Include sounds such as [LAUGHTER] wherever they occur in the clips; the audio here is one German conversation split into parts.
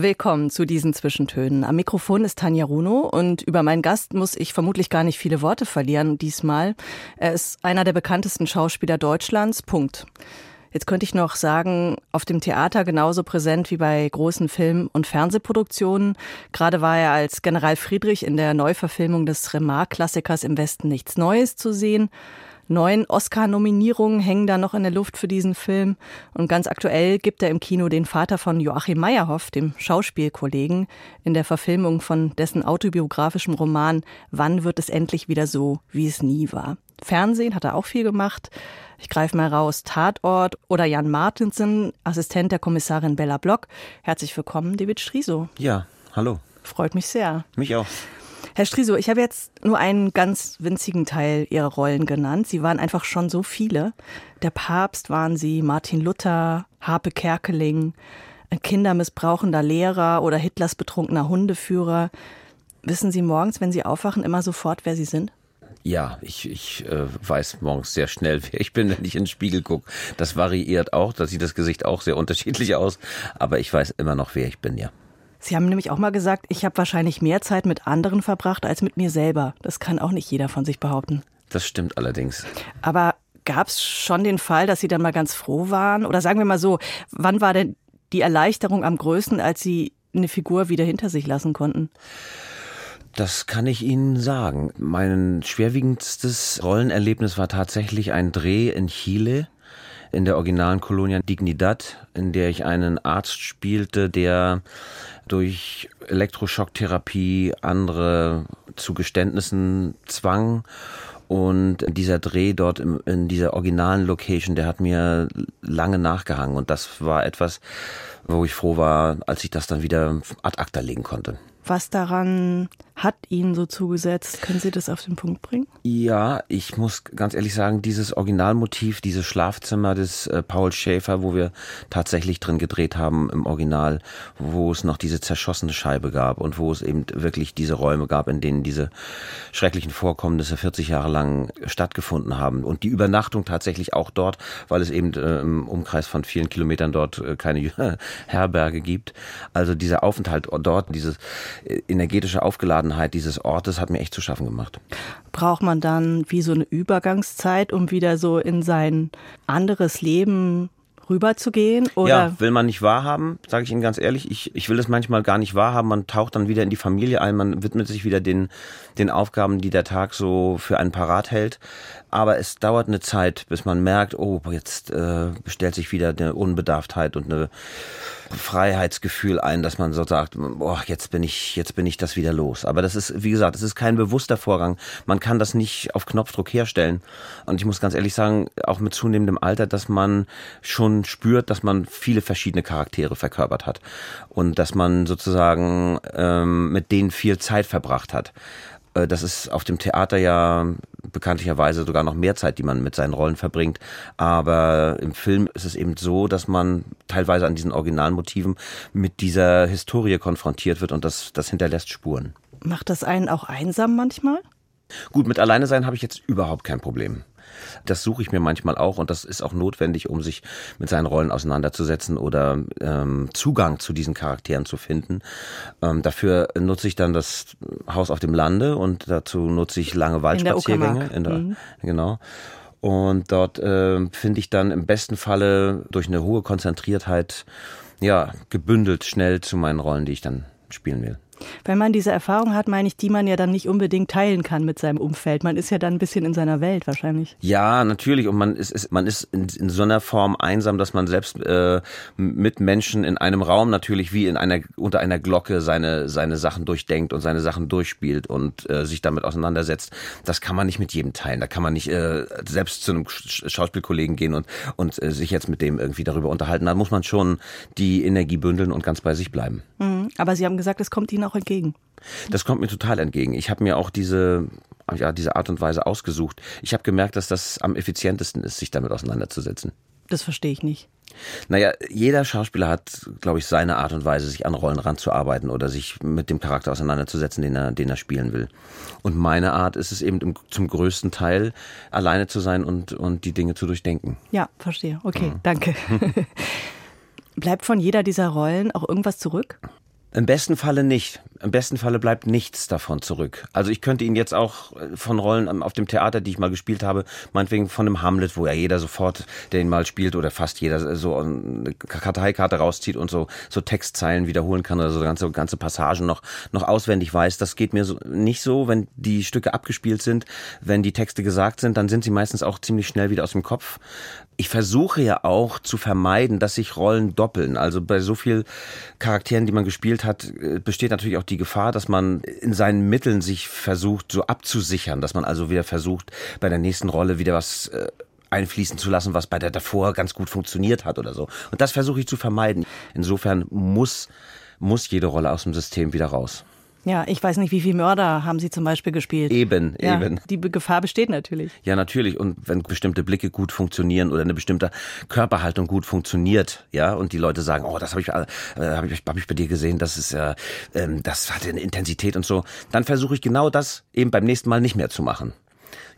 Willkommen zu diesen Zwischentönen. Am Mikrofon ist Tanja Runo und über meinen Gast muss ich vermutlich gar nicht viele Worte verlieren diesmal. Er ist einer der bekanntesten Schauspieler Deutschlands. Punkt. Jetzt könnte ich noch sagen, auf dem Theater genauso präsent wie bei großen Film- und Fernsehproduktionen. Gerade war er als General Friedrich in der Neuverfilmung des Remar-Klassikers im Westen nichts Neues zu sehen. Neun Oscar-Nominierungen hängen da noch in der Luft für diesen Film. Und ganz aktuell gibt er im Kino den Vater von Joachim Meyerhoff, dem Schauspielkollegen, in der Verfilmung von dessen autobiografischem Roman Wann wird es endlich wieder so, wie es nie war. Fernsehen hat er auch viel gemacht. Ich greife mal raus. Tatort oder Jan Martinsen, Assistent der Kommissarin Bella Block. Herzlich willkommen, David Striso. Ja, hallo. Freut mich sehr. Mich auch. Herr Striso, ich habe jetzt nur einen ganz winzigen Teil Ihrer Rollen genannt. Sie waren einfach schon so viele. Der Papst waren Sie, Martin Luther, Harpe Kerkeling, ein kindermissbrauchender Lehrer oder Hitlers betrunkener Hundeführer. Wissen Sie morgens, wenn Sie aufwachen, immer sofort, wer Sie sind? Ja, ich, ich äh, weiß morgens sehr schnell, [LAUGHS] wer ich bin, wenn ich in den Spiegel gucke. Das variiert auch, da sieht das Gesicht auch sehr unterschiedlich aus, aber ich weiß immer noch, wer ich bin, ja. Sie haben nämlich auch mal gesagt, ich habe wahrscheinlich mehr Zeit mit anderen verbracht als mit mir selber. Das kann auch nicht jeder von sich behaupten. Das stimmt allerdings. Aber gab es schon den Fall, dass Sie dann mal ganz froh waren? Oder sagen wir mal so, wann war denn die Erleichterung am größten, als Sie eine Figur wieder hinter sich lassen konnten? Das kann ich Ihnen sagen. Mein schwerwiegendstes Rollenerlebnis war tatsächlich ein Dreh in Chile in der originalen Colonia Dignidad, in der ich einen Arzt spielte, der durch Elektroschocktherapie andere zu Geständnissen zwang. Und dieser Dreh dort im, in dieser originalen Location, der hat mir lange nachgehangen. Und das war etwas, wo ich froh war, als ich das dann wieder ad acta legen konnte. Was daran hat Ihnen so zugesetzt? Können Sie das auf den Punkt bringen? Ja, ich muss ganz ehrlich sagen, dieses Originalmotiv, dieses Schlafzimmer des äh, Paul Schäfer, wo wir tatsächlich drin gedreht haben im Original, wo es noch diese zerschossene Scheibe gab und wo es eben wirklich diese Räume gab, in denen diese schrecklichen Vorkommnisse 40 Jahre lang stattgefunden haben. Und die Übernachtung tatsächlich auch dort, weil es eben äh, im Umkreis von vielen Kilometern dort äh, keine [LAUGHS] Herberge gibt. Also dieser Aufenthalt dort, diese äh, energetische Aufgeladenheit dieses Ortes hat mir echt zu schaffen gemacht braucht man dann wie so eine Übergangszeit, um wieder so in sein anderes Leben rüberzugehen? Oder? Ja, will man nicht wahrhaben, sage ich Ihnen ganz ehrlich. Ich, ich will es manchmal gar nicht wahrhaben. Man taucht dann wieder in die Familie ein, man widmet sich wieder den, den Aufgaben, die der Tag so für einen parat hält. Aber es dauert eine Zeit, bis man merkt, oh, jetzt äh, stellt sich wieder eine Unbedarftheit und eine Freiheitsgefühl ein, dass man so sagt, boah, jetzt bin ich, jetzt bin ich das wieder los. Aber das ist, wie gesagt, es ist kein bewusster Vorgang. Man kann das nicht auf Knopfdruck herstellen. Und ich muss ganz ehrlich sagen, auch mit zunehmendem Alter, dass man schon spürt, dass man viele verschiedene Charaktere verkörpert hat und dass man sozusagen ähm, mit denen viel Zeit verbracht hat. Äh, das ist auf dem Theater ja bekanntlicherweise sogar noch mehr Zeit, die man mit seinen Rollen verbringt. Aber im Film ist es eben so, dass man teilweise an diesen Originalmotiven mit dieser Historie konfrontiert wird und das, das hinterlässt Spuren. Macht das einen auch einsam manchmal? Gut, mit alleine sein habe ich jetzt überhaupt kein Problem. Das suche ich mir manchmal auch und das ist auch notwendig, um sich mit seinen Rollen auseinanderzusetzen oder ähm, Zugang zu diesen Charakteren zu finden. Ähm, dafür nutze ich dann das Haus auf dem Lande und dazu nutze ich lange Waldspaziergänge. In der, mhm. Genau. Und dort äh, finde ich dann im besten Falle durch eine hohe Konzentriertheit ja gebündelt schnell zu meinen Rollen, die ich dann spielen will. Wenn man diese Erfahrung hat, meine ich, die man ja dann nicht unbedingt teilen kann mit seinem Umfeld. Man ist ja dann ein bisschen in seiner Welt wahrscheinlich. Ja, natürlich. Und man ist, ist man ist in, in so einer Form einsam, dass man selbst äh, mit Menschen in einem Raum natürlich wie in einer unter einer Glocke seine seine Sachen durchdenkt und seine Sachen durchspielt und äh, sich damit auseinandersetzt. Das kann man nicht mit jedem teilen. Da kann man nicht äh, selbst zu einem Schauspielkollegen gehen und und äh, sich jetzt mit dem irgendwie darüber unterhalten. Da muss man schon die Energie bündeln und ganz bei sich bleiben. Mhm. Aber Sie haben gesagt, es kommt Ihnen auch entgegen. Das kommt mir total entgegen. Ich habe mir auch diese, ja, diese Art und Weise ausgesucht. Ich habe gemerkt, dass das am effizientesten ist, sich damit auseinanderzusetzen. Das verstehe ich nicht. Naja, jeder Schauspieler hat, glaube ich, seine Art und Weise, sich an Rollen ranzuarbeiten oder sich mit dem Charakter auseinanderzusetzen, den er, den er spielen will. Und meine Art ist es eben zum größten Teil, alleine zu sein und, und die Dinge zu durchdenken. Ja, verstehe. Okay, mhm. danke. [LAUGHS] Bleibt von jeder dieser Rollen auch irgendwas zurück? Im besten Falle nicht. Im besten Falle bleibt nichts davon zurück. Also ich könnte Ihnen jetzt auch äh, von Rollen auf dem Theater, die ich mal gespielt habe, meinetwegen von einem Hamlet, wo ja jeder sofort, der ihn mal spielt oder fast jeder so eine Karteikarte rauszieht und so, so Textzeilen wiederholen kann oder so ganze, ganze Passagen noch, noch auswendig weiß. Das geht mir so, nicht so, wenn die Stücke abgespielt sind, wenn die Texte gesagt sind, dann sind sie meistens auch ziemlich schnell wieder aus dem Kopf ich versuche ja auch zu vermeiden, dass sich Rollen doppeln. Also bei so viel Charakteren, die man gespielt hat, äh, besteht natürlich auch die Gefahr, dass man in seinen Mitteln sich versucht, so abzusichern, dass man also wieder versucht, bei der nächsten Rolle wieder was äh, einfließen zu lassen, was bei der davor ganz gut funktioniert hat oder so. Und das versuche ich zu vermeiden. Insofern muss, muss jede Rolle aus dem System wieder raus. Ja, ich weiß nicht, wie viele Mörder haben Sie zum Beispiel gespielt? Eben, ja, eben. Die Gefahr besteht natürlich. Ja, natürlich. Und wenn bestimmte Blicke gut funktionieren oder eine bestimmte Körperhaltung gut funktioniert, ja, und die Leute sagen, oh, das habe ich, äh, hab ich, hab ich bei dir gesehen, das ist, äh, ähm, das hatte eine Intensität und so, dann versuche ich genau das eben beim nächsten Mal nicht mehr zu machen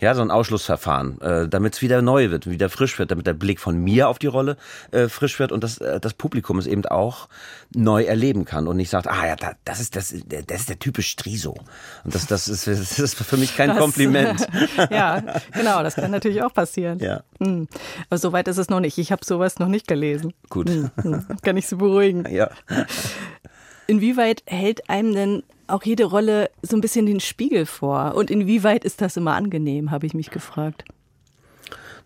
ja, so ein Ausschlussverfahren, äh, damit es wieder neu wird, wieder frisch wird, damit der Blick von mir auf die Rolle äh, frisch wird und das, äh, das Publikum es eben auch neu erleben kann und nicht sagt, ah ja, das ist das, das ist der typisch Striso. Und das, das ist, das ist für mich kein das, [LAUGHS] Kompliment. ja, genau, das kann natürlich auch passieren. Ja. Hm. Aber soweit ist es noch nicht. Ich habe sowas noch nicht gelesen. Gut. Hm, hm. Kann ich Sie beruhigen. Ja. Inwieweit hält einem denn auch jede Rolle so ein bisschen den Spiegel vor. Und inwieweit ist das immer angenehm, habe ich mich gefragt.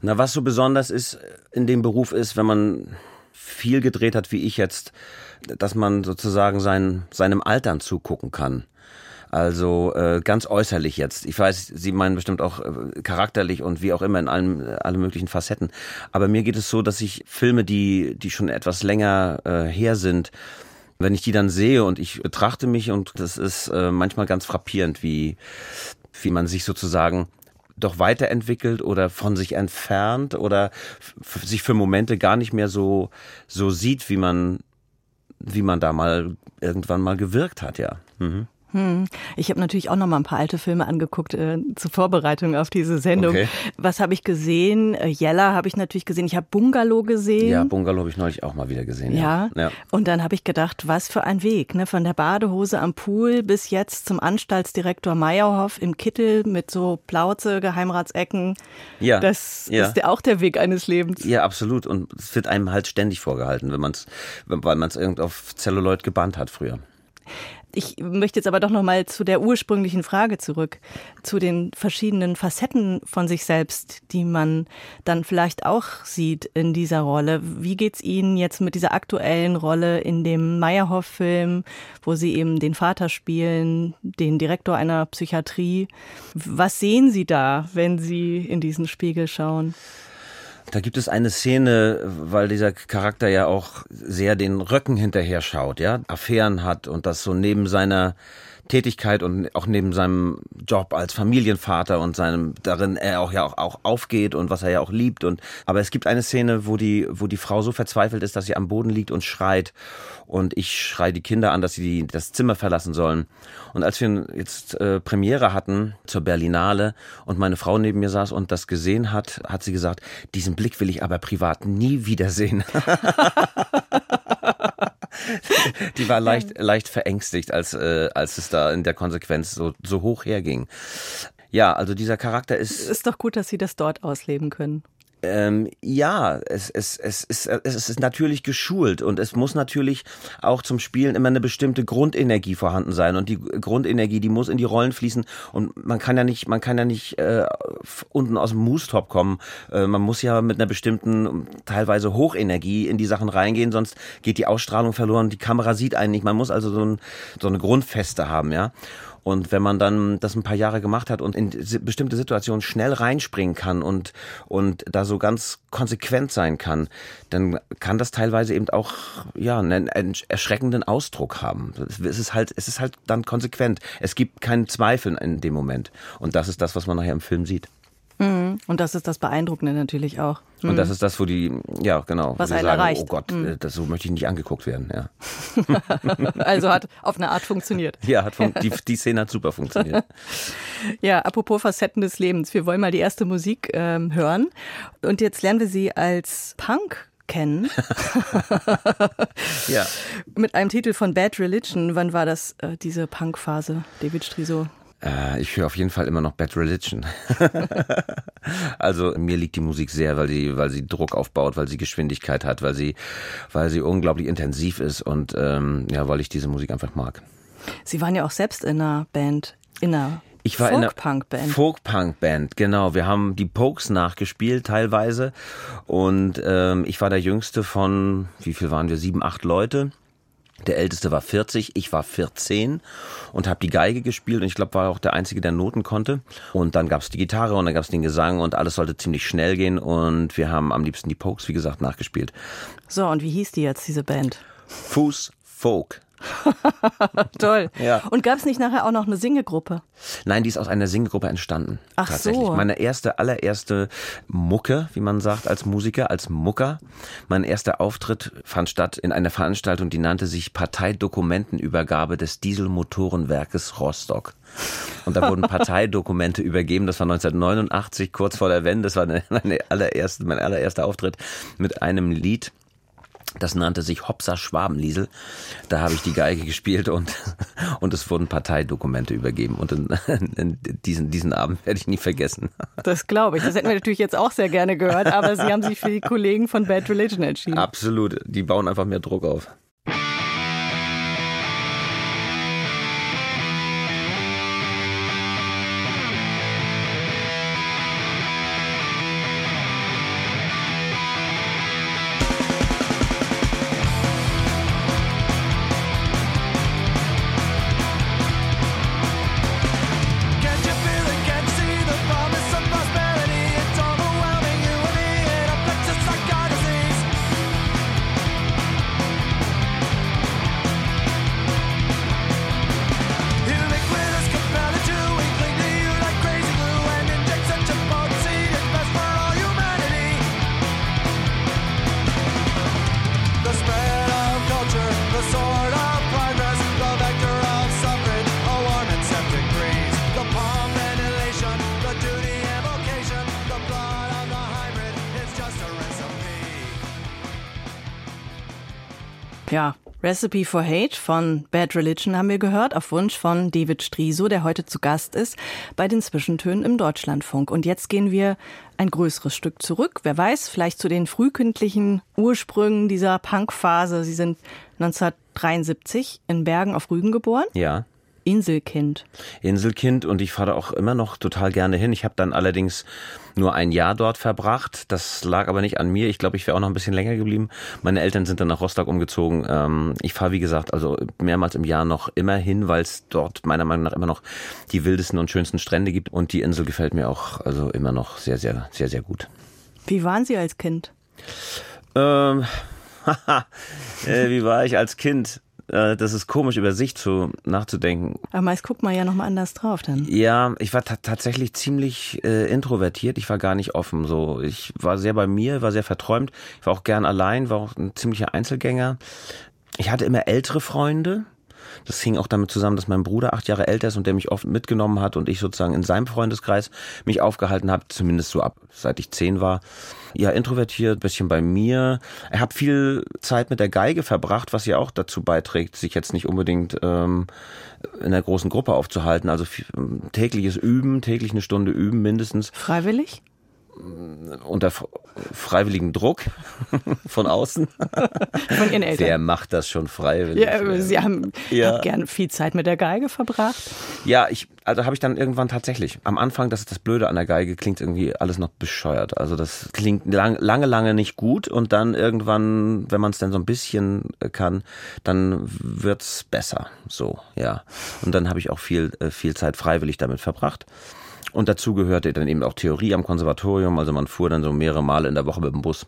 Na, was so besonders ist in dem Beruf ist, wenn man viel gedreht hat, wie ich jetzt, dass man sozusagen sein, seinem Altern zugucken kann. Also äh, ganz äußerlich jetzt. Ich weiß, Sie meinen bestimmt auch äh, charakterlich und wie auch immer in allen, äh, alle möglichen Facetten. Aber mir geht es so, dass ich Filme, die, die schon etwas länger äh, her sind, wenn ich die dann sehe und ich betrachte mich und das ist äh, manchmal ganz frappierend, wie, wie man sich sozusagen doch weiterentwickelt oder von sich entfernt oder sich für Momente gar nicht mehr so, so sieht, wie man, wie man da mal irgendwann mal gewirkt hat, ja. Mhm. Hm. Ich habe natürlich auch noch mal ein paar alte Filme angeguckt äh, zur Vorbereitung auf diese Sendung. Okay. Was habe ich gesehen? Äh, Jella habe ich natürlich gesehen. Ich habe Bungalow gesehen. Ja, Bungalow habe ich neulich auch mal wieder gesehen. Ja. ja. Und dann habe ich gedacht, was für ein Weg, ne? Von der Badehose am Pool bis jetzt zum Anstaltsdirektor Meyerhoff im Kittel mit so Plauze, Geheimratsecken. Ja. Das ja. ist ja auch der Weg eines Lebens. Ja, absolut. Und es wird einem halt ständig vorgehalten, wenn man es, weil man es irgend auf Celluloid gebannt hat früher. Ich möchte jetzt aber doch noch mal zu der ursprünglichen Frage zurück, zu den verschiedenen Facetten von sich selbst, die man dann vielleicht auch sieht in dieser Rolle. Wie geht's Ihnen jetzt mit dieser aktuellen Rolle in dem Meyerhoff-Film, wo Sie eben den Vater spielen, den Direktor einer Psychiatrie? Was sehen Sie da, wenn Sie in diesen Spiegel schauen? Da gibt es eine Szene, weil dieser Charakter ja auch sehr den Röcken hinterher schaut, ja, Affären hat und das so neben seiner Tätigkeit und auch neben seinem Job als Familienvater und seinem darin er auch ja auch, auch aufgeht und was er ja auch liebt und aber es gibt eine Szene, wo die wo die Frau so verzweifelt ist, dass sie am Boden liegt und schreit und ich schreie die Kinder an, dass sie das Zimmer verlassen sollen. Und als wir jetzt äh, Premiere hatten zur Berlinale und meine Frau neben mir saß und das gesehen hat, hat sie gesagt, diesen Blick will ich aber privat nie wiedersehen. [LAUGHS] [LAUGHS] die war leicht, leicht verängstigt, als, äh, als es da in der Konsequenz so, so hoch herging. Ja, also dieser Charakter ist. Ist doch gut, dass Sie das dort ausleben können. Ähm, ja, es, es, es, ist, es ist natürlich geschult und es muss natürlich auch zum Spielen immer eine bestimmte Grundenergie vorhanden sein und die Grundenergie, die muss in die Rollen fließen und man kann ja nicht, man kann ja nicht äh, unten aus dem Moostop kommen. Äh, man muss ja mit einer bestimmten, teilweise Hochenergie in die Sachen reingehen, sonst geht die Ausstrahlung verloren, die Kamera sieht einen nicht. Man muss also so, ein, so eine Grundfeste haben, ja. Und wenn man dann das ein paar Jahre gemacht hat und in bestimmte Situationen schnell reinspringen kann und, und da so ganz konsequent sein kann, dann kann das teilweise eben auch, ja, einen erschreckenden Ausdruck haben. Es ist halt, es ist halt dann konsequent. Es gibt keinen Zweifel in dem Moment. Und das ist das, was man nachher im Film sieht. Mhm. Und das ist das Beeindruckende natürlich auch. Mhm. Und das ist das, wo die, ja genau, was einen sagen, erreicht. oh Gott, mhm. das, so möchte ich nicht angeguckt werden. Ja, [LAUGHS] also hat auf eine Art funktioniert. Ja, hat fun die, die Szene hat super funktioniert. [LAUGHS] ja, apropos Facetten des Lebens. Wir wollen mal die erste Musik ähm, hören. Und jetzt lernen wir sie als Punk kennen. [LAUGHS] ja. Mit einem Titel von Bad Religion. Wann war das, äh, diese Punk-Phase, David Striso? Äh, ich höre auf jeden Fall immer noch Bad Religion. [LAUGHS] also mir liegt die Musik sehr, weil sie, weil sie Druck aufbaut, weil sie Geschwindigkeit hat, weil sie, weil sie unglaublich intensiv ist und ähm, ja, weil ich diese Musik einfach mag. Sie waren ja auch selbst in einer Band, in einer ich war Folk-Punk-Band. Folk-Punk-Band, genau. Wir haben die Pokes nachgespielt teilweise und ähm, ich war der Jüngste von, wie viel waren wir, sieben, acht Leute. Der Älteste war 40, ich war 14 und habe die Geige gespielt und ich glaube, war auch der Einzige, der Noten konnte. Und dann gab's die Gitarre und dann gab's den Gesang und alles sollte ziemlich schnell gehen und wir haben am liebsten die Pokes, wie gesagt, nachgespielt. So, und wie hieß die jetzt, diese Band? Fuß Folk. [LAUGHS] Toll. Ja. Und gab es nicht nachher auch noch eine Singegruppe? Nein, die ist aus einer Singegruppe entstanden. Ach tatsächlich. so. Meine erste, allererste Mucke, wie man sagt, als Musiker, als Mucker. Mein erster Auftritt fand statt in einer Veranstaltung, die nannte sich Parteidokumentenübergabe des Dieselmotorenwerkes Rostock. Und da wurden [LAUGHS] Parteidokumente übergeben. Das war 1989, kurz vor der Wende. Das war meine allererste, mein allererster Auftritt mit einem Lied das nannte sich Hopsa Schwabenliesel. Da habe ich die Geige [LAUGHS] gespielt und, und es wurden Parteidokumente übergeben. Und in, in diesen, diesen Abend werde ich nie vergessen. [LAUGHS] Das glaube ich. Das hätten wir natürlich jetzt auch sehr gerne gehört, aber Sie haben sich für die Kollegen von Bad Religion entschieden. Absolut. Die bauen einfach mehr Druck auf. Recipe for Hate von Bad Religion haben wir gehört, auf Wunsch von David Striso, der heute zu Gast ist bei den Zwischentönen im Deutschlandfunk. Und jetzt gehen wir ein größeres Stück zurück. Wer weiß, vielleicht zu den frühkindlichen Ursprüngen dieser Punkphase. Sie sind 1973 in Bergen auf Rügen geboren. Ja. Inselkind. Inselkind und ich fahre auch immer noch total gerne hin. Ich habe dann allerdings nur ein Jahr dort verbracht. Das lag aber nicht an mir. Ich glaube, ich wäre auch noch ein bisschen länger geblieben. Meine Eltern sind dann nach Rostock umgezogen. Ähm, ich fahre, wie gesagt, also mehrmals im Jahr noch immer hin, weil es dort meiner Meinung nach immer noch die wildesten und schönsten Strände gibt. Und die Insel gefällt mir auch also immer noch sehr, sehr, sehr, sehr gut. Wie waren Sie als Kind? Ähm, [LAUGHS] äh, wie war ich als Kind? Äh, das ist komisch, über sich zu nachzudenken. Aber meist guckt man ja nochmal anders drauf dann. Ja, ich war tatsächlich ziemlich äh, introvertiert. Ich war gar nicht offen. So, ich war sehr bei mir, war sehr verträumt. Ich war auch gern allein, war auch ein ziemlicher Einzelgänger. Ich hatte immer ältere Freunde. Das hing auch damit zusammen, dass mein Bruder acht Jahre älter ist und der mich oft mitgenommen hat und ich sozusagen in seinem Freundeskreis mich aufgehalten habe, zumindest so ab, seit ich zehn war. Ja, introvertiert, bisschen bei mir. Er hat viel Zeit mit der Geige verbracht, was ja auch dazu beiträgt, sich jetzt nicht unbedingt ähm, in einer großen Gruppe aufzuhalten. Also viel, tägliches Üben, täglich eine Stunde üben mindestens. Freiwillig? Unter freiwilligen Druck [LAUGHS] von außen. Von Ihren Eltern. Wer macht das schon freiwillig? Ja, Sie haben ja. gern viel Zeit mit der Geige verbracht. Ja, ich, also habe ich dann irgendwann tatsächlich. Am Anfang, das ist das Blöde an der Geige, klingt irgendwie alles noch bescheuert. Also das klingt lang, lange, lange nicht gut und dann irgendwann, wenn man es dann so ein bisschen kann, dann wird's besser. So, ja. Und dann habe ich auch viel, äh, viel Zeit freiwillig damit verbracht. Und dazu gehörte dann eben auch Theorie am Konservatorium. Also man fuhr dann so mehrere Male in der Woche mit dem Bus.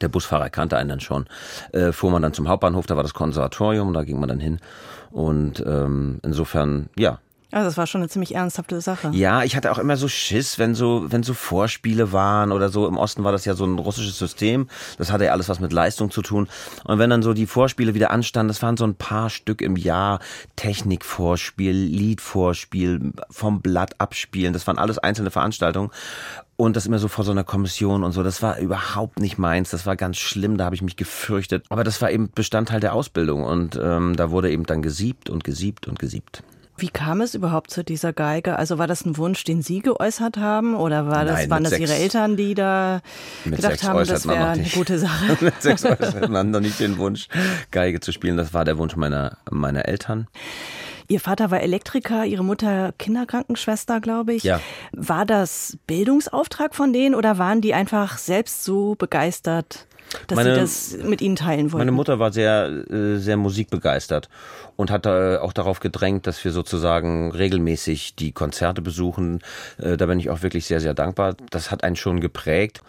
Der Busfahrer kannte einen dann schon. Äh, fuhr man dann zum Hauptbahnhof, da war das Konservatorium, da ging man dann hin. Und ähm, insofern, ja, also das war schon eine ziemlich ernsthafte Sache. Ja, ich hatte auch immer so Schiss, wenn so, wenn so Vorspiele waren oder so. Im Osten war das ja so ein russisches System. Das hatte ja alles was mit Leistung zu tun. Und wenn dann so die Vorspiele wieder anstanden, das waren so ein paar Stück im Jahr. Technikvorspiel, Liedvorspiel, vom Blatt abspielen. Das waren alles einzelne Veranstaltungen. Und das immer so vor so einer Kommission und so, das war überhaupt nicht meins. Das war ganz schlimm, da habe ich mich gefürchtet. Aber das war eben Bestandteil der Ausbildung und ähm, da wurde eben dann gesiebt und gesiebt und gesiebt. Wie kam es überhaupt zu dieser Geige? Also war das ein Wunsch, den Sie geäußert haben oder war das, Nein, waren das sechs, Ihre Eltern, die da gedacht haben, das wäre eine gute [LAUGHS] Sache? mit sechs äußert man noch nicht den Wunsch, Geige zu spielen. Das war der Wunsch meiner, meiner Eltern. Ihr Vater war Elektriker, Ihre Mutter Kinderkrankenschwester, glaube ich. Ja. War das Bildungsauftrag von denen oder waren die einfach selbst so begeistert? Dass meine, sie das mit Ihnen teilen wollten. Meine Mutter war sehr, äh, sehr musikbegeistert und hat auch darauf gedrängt, dass wir sozusagen regelmäßig die Konzerte besuchen. Äh, da bin ich auch wirklich sehr, sehr dankbar. Das hat einen schon geprägt.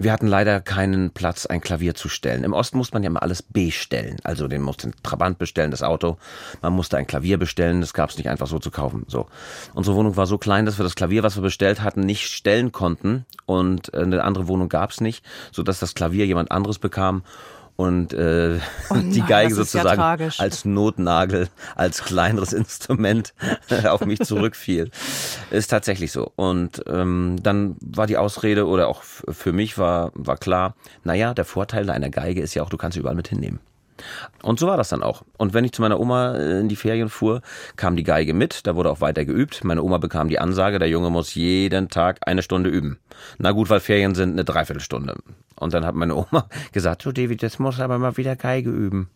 Wir hatten leider keinen Platz, ein Klavier zu stellen. Im Osten musste man ja immer alles bestellen. Also den musste den Trabant bestellen, das Auto. Man musste ein Klavier bestellen. Das gab es nicht einfach so zu kaufen. So. Unsere Wohnung war so klein, dass wir das Klavier, was wir bestellt hatten, nicht stellen konnten. Und eine andere Wohnung gab es nicht, so dass das Klavier jemand anderes bekam und äh, oh [LAUGHS] nein, die Geige sozusagen ja als Notnagel, als kleineres [LAUGHS] Instrument [LAUGHS] auf mich zurückfiel. Ist tatsächlich so. Und ähm, dann war die Ausrede oder auch für mich war, war klar, naja, der Vorteil einer Geige ist ja auch, du kannst sie überall mit hinnehmen. Und so war das dann auch. Und wenn ich zu meiner Oma äh, in die Ferien fuhr, kam die Geige mit, da wurde auch weiter geübt. Meine Oma bekam die Ansage, der Junge muss jeden Tag eine Stunde üben. Na gut, weil Ferien sind eine Dreiviertelstunde. Und dann hat meine Oma [LAUGHS] gesagt, so David, jetzt muss aber mal wieder Geige üben.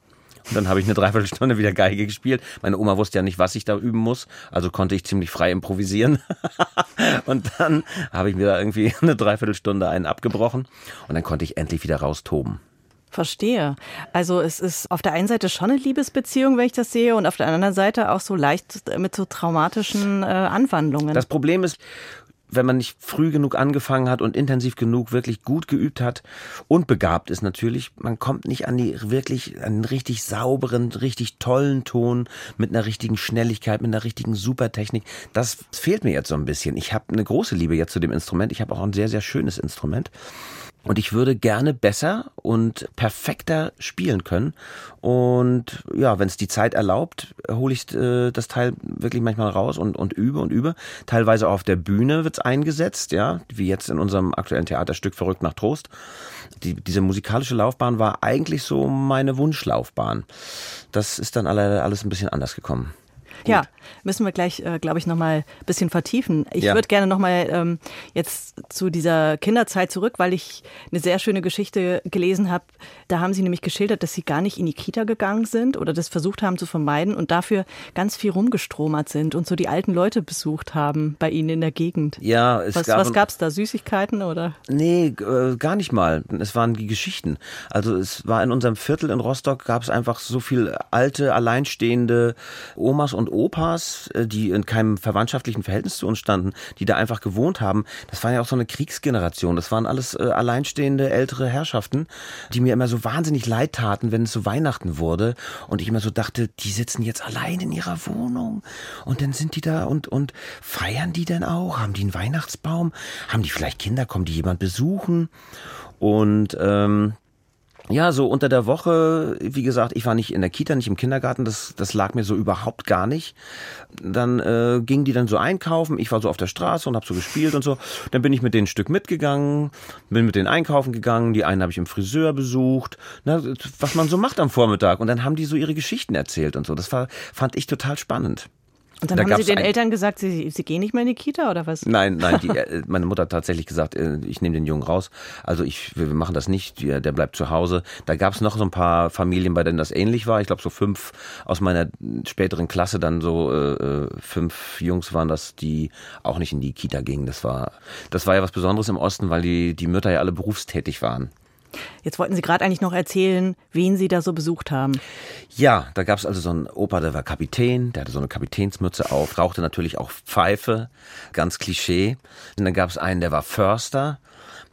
Und dann habe ich eine Dreiviertelstunde wieder Geige gespielt. Meine Oma wusste ja nicht, was ich da üben muss, also konnte ich ziemlich frei improvisieren. [LAUGHS] und dann habe ich mir da irgendwie [LAUGHS] eine Dreiviertelstunde einen abgebrochen und dann konnte ich endlich wieder raustoben. Verstehe. Also es ist auf der einen Seite schon eine Liebesbeziehung, wenn ich das sehe, und auf der anderen Seite auch so leicht mit so traumatischen äh, Anwandlungen. Das Problem ist, wenn man nicht früh genug angefangen hat und intensiv genug wirklich gut geübt hat und begabt ist natürlich, man kommt nicht an die wirklich, einen richtig sauberen, richtig tollen Ton mit einer richtigen Schnelligkeit, mit einer richtigen Supertechnik. Das fehlt mir jetzt so ein bisschen. Ich habe eine große Liebe jetzt zu dem Instrument. Ich habe auch ein sehr, sehr schönes Instrument. Und ich würde gerne besser und perfekter spielen können. Und ja, wenn es die Zeit erlaubt, hole ich äh, das Teil wirklich manchmal raus und, und übe und übe. Teilweise auch auf der Bühne wird's eingesetzt, ja, wie jetzt in unserem aktuellen Theaterstück Verrückt nach Trost. Die, diese musikalische Laufbahn war eigentlich so meine Wunschlaufbahn. Das ist dann alle, alles ein bisschen anders gekommen. Ja, müssen wir gleich, äh, glaube ich, nochmal ein bisschen vertiefen. Ich ja. würde gerne nochmal ähm, jetzt zu dieser Kinderzeit zurück, weil ich eine sehr schöne Geschichte gelesen habe. Da haben Sie nämlich geschildert, dass Sie gar nicht in die Kita gegangen sind oder das versucht haben zu vermeiden und dafür ganz viel rumgestromert sind und so die alten Leute besucht haben bei Ihnen in der Gegend. Ja, es was, gab... Was gab's da? Süßigkeiten oder? Nee, äh, gar nicht mal. Es waren die Geschichten. Also es war in unserem Viertel in Rostock gab es einfach so viel alte, alleinstehende Omas und Opas, äh, die in keinem verwandtschaftlichen Verhältnis zu uns standen, die da einfach gewohnt haben. Das war ja auch so eine Kriegsgeneration. Das waren alles äh, alleinstehende ältere Herrschaften, die mir immer so wahnsinnig leid taten, wenn es so Weihnachten wurde und ich immer so dachte, die sitzen jetzt allein in ihrer Wohnung und dann sind die da und und feiern die denn auch? Haben die einen Weihnachtsbaum? Haben die vielleicht Kinder? Kommen die jemand besuchen? Und ähm, ja, so unter der Woche, wie gesagt, ich war nicht in der Kita, nicht im Kindergarten, das, das lag mir so überhaupt gar nicht. Dann äh, gingen die dann so einkaufen, ich war so auf der Straße und habe so gespielt und so. Dann bin ich mit denen ein Stück mitgegangen, bin mit denen einkaufen gegangen, die einen habe ich im Friseur besucht, na, was man so macht am Vormittag. Und dann haben die so ihre Geschichten erzählt und so. Das war, fand ich total spannend. Und dann Da haben Sie den Eltern gesagt, Sie, Sie gehen nicht mehr in die Kita oder was? Nein, nein, die, [LAUGHS] äh, meine Mutter hat tatsächlich gesagt, äh, ich nehme den Jungen raus. Also ich, wir wir machen das nicht, der, der bleibt zu Hause. Da gab es noch so ein paar Familien, bei denen das ähnlich war. Ich glaube so fünf aus meiner späteren Klasse, dann so äh, äh, fünf Jungs waren das, die auch nicht in die Kita gingen. Das war, das war ja was Besonderes im Osten, weil die, die Mütter ja alle berufstätig waren. Jetzt wollten Sie gerade eigentlich noch erzählen, wen Sie da so besucht haben. Ja, da gab's also so einen Opa, der war Kapitän, der hatte so eine Kapitänsmütze auf, rauchte natürlich auch Pfeife, ganz Klischee. Und dann gab's einen, der war Förster,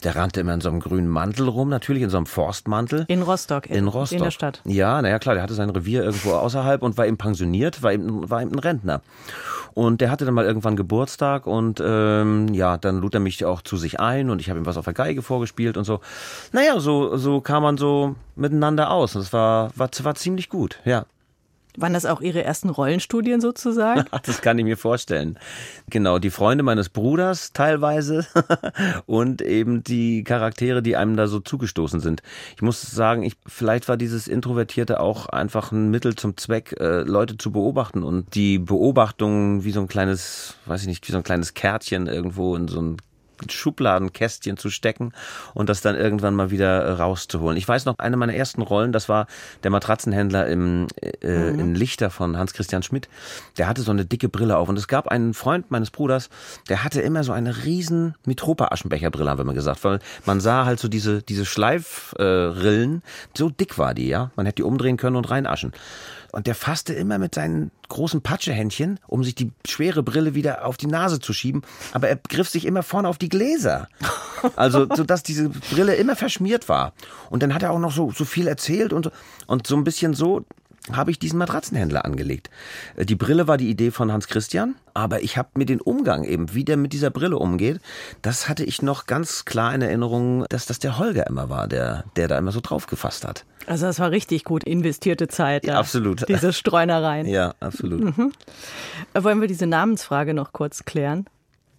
der rannte immer in so einem grünen Mantel rum, natürlich in so einem Forstmantel. In Rostock. In Rostock. In der Stadt. Ja, naja, klar, der hatte sein Revier irgendwo außerhalb und war eben pensioniert, war eben, war eben ein Rentner. Und der hatte dann mal irgendwann Geburtstag und ähm, ja, dann lud er mich auch zu sich ein und ich habe ihm was auf der Geige vorgespielt und so. Naja, so, so kam man so miteinander aus. Und das war, war, war ziemlich gut, ja. Waren das auch Ihre ersten Rollenstudien sozusagen? [LAUGHS] Das kann ich mir vorstellen. Genau, die Freunde meines Bruders teilweise [LAUGHS] und eben die Charaktere, die einem da so zugestoßen sind. Ich muss sagen, ich, vielleicht war dieses Introvertierte auch einfach ein Mittel zum Zweck, äh, Leute zu beobachten und die Beobachtung wie so ein kleines, weiß ich nicht, wie so ein kleines Kärtchen irgendwo in so ein Schubladenkästchen zu stecken und das dann irgendwann mal wieder äh, rauszuholen. Ich weiß noch, eine meiner ersten Rollen, das war der Matratzenhändler im, äh, in Lichter von Hans Christian Schmidt. Der hatte so eine dicke Brille auf und es gab einen Freund meines Bruders, der hatte immer so eine riesen Mitropa-Aschenbecherbrille, haben wir mal gesagt, weil man sah halt so diese, diese Schleifrillen, so dick war die, ja. Man hätte die umdrehen können und reinaschen. Und der fasste immer mit seinen großen Patschehändchen, um sich die schwere Brille wieder auf die Nase zu schieben. Aber er griff sich immer vorne auf die Gläser. Also, so dass diese Brille immer verschmiert war. Und dann hat er auch noch so, so viel erzählt und, und so ein bisschen so habe ich diesen Matratzenhändler angelegt. Äh, Die Brille war die Idee von Hans Christian, aber ich habe mir den Umgang eben, wie der mit dieser Brille umgeht, das hatte ich noch ganz klar in Erinnerung, dass das der Holger immer war, der, der da immer so drauf gefasst hat. Also das war richtig gut investierte Zeit. Ja, absolut. Diese Streunereien. [LAUGHS] Ja, absolut. Äh, Wollen wir diese Namensfrage noch kurz klären?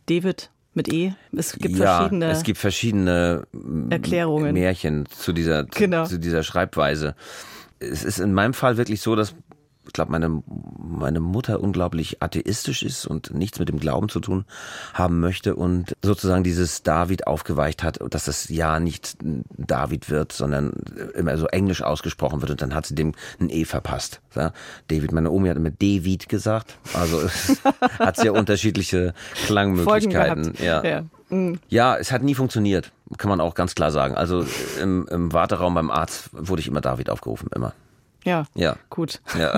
David mit E. Es gibt ja, verschiedene. es gibt verschiedene Erklärungen. Märchen zu dieser, Genau. zu dieser Schreibweise. Es ist in meinem Fall wirklich so, dass ich glaube, meine, meine Mutter unglaublich atheistisch ist und nichts mit dem Glauben zu tun haben möchte und sozusagen dieses David aufgeweicht hat, dass das ja nicht David wird, sondern immer so englisch ausgesprochen wird und dann hat sie dem ein E verpasst. Ja? David, meine Omi hat immer David gesagt, also es [LAUGHS] hat sehr unterschiedliche Klangmöglichkeiten. Ja. Ja. Mhm. Ja, es hat nie funktioniert, kann man auch ganz klar sagen. Also im, im Warteraum beim Arzt wurde ich immer David aufgerufen, immer. ja. Ja, Gut. ja.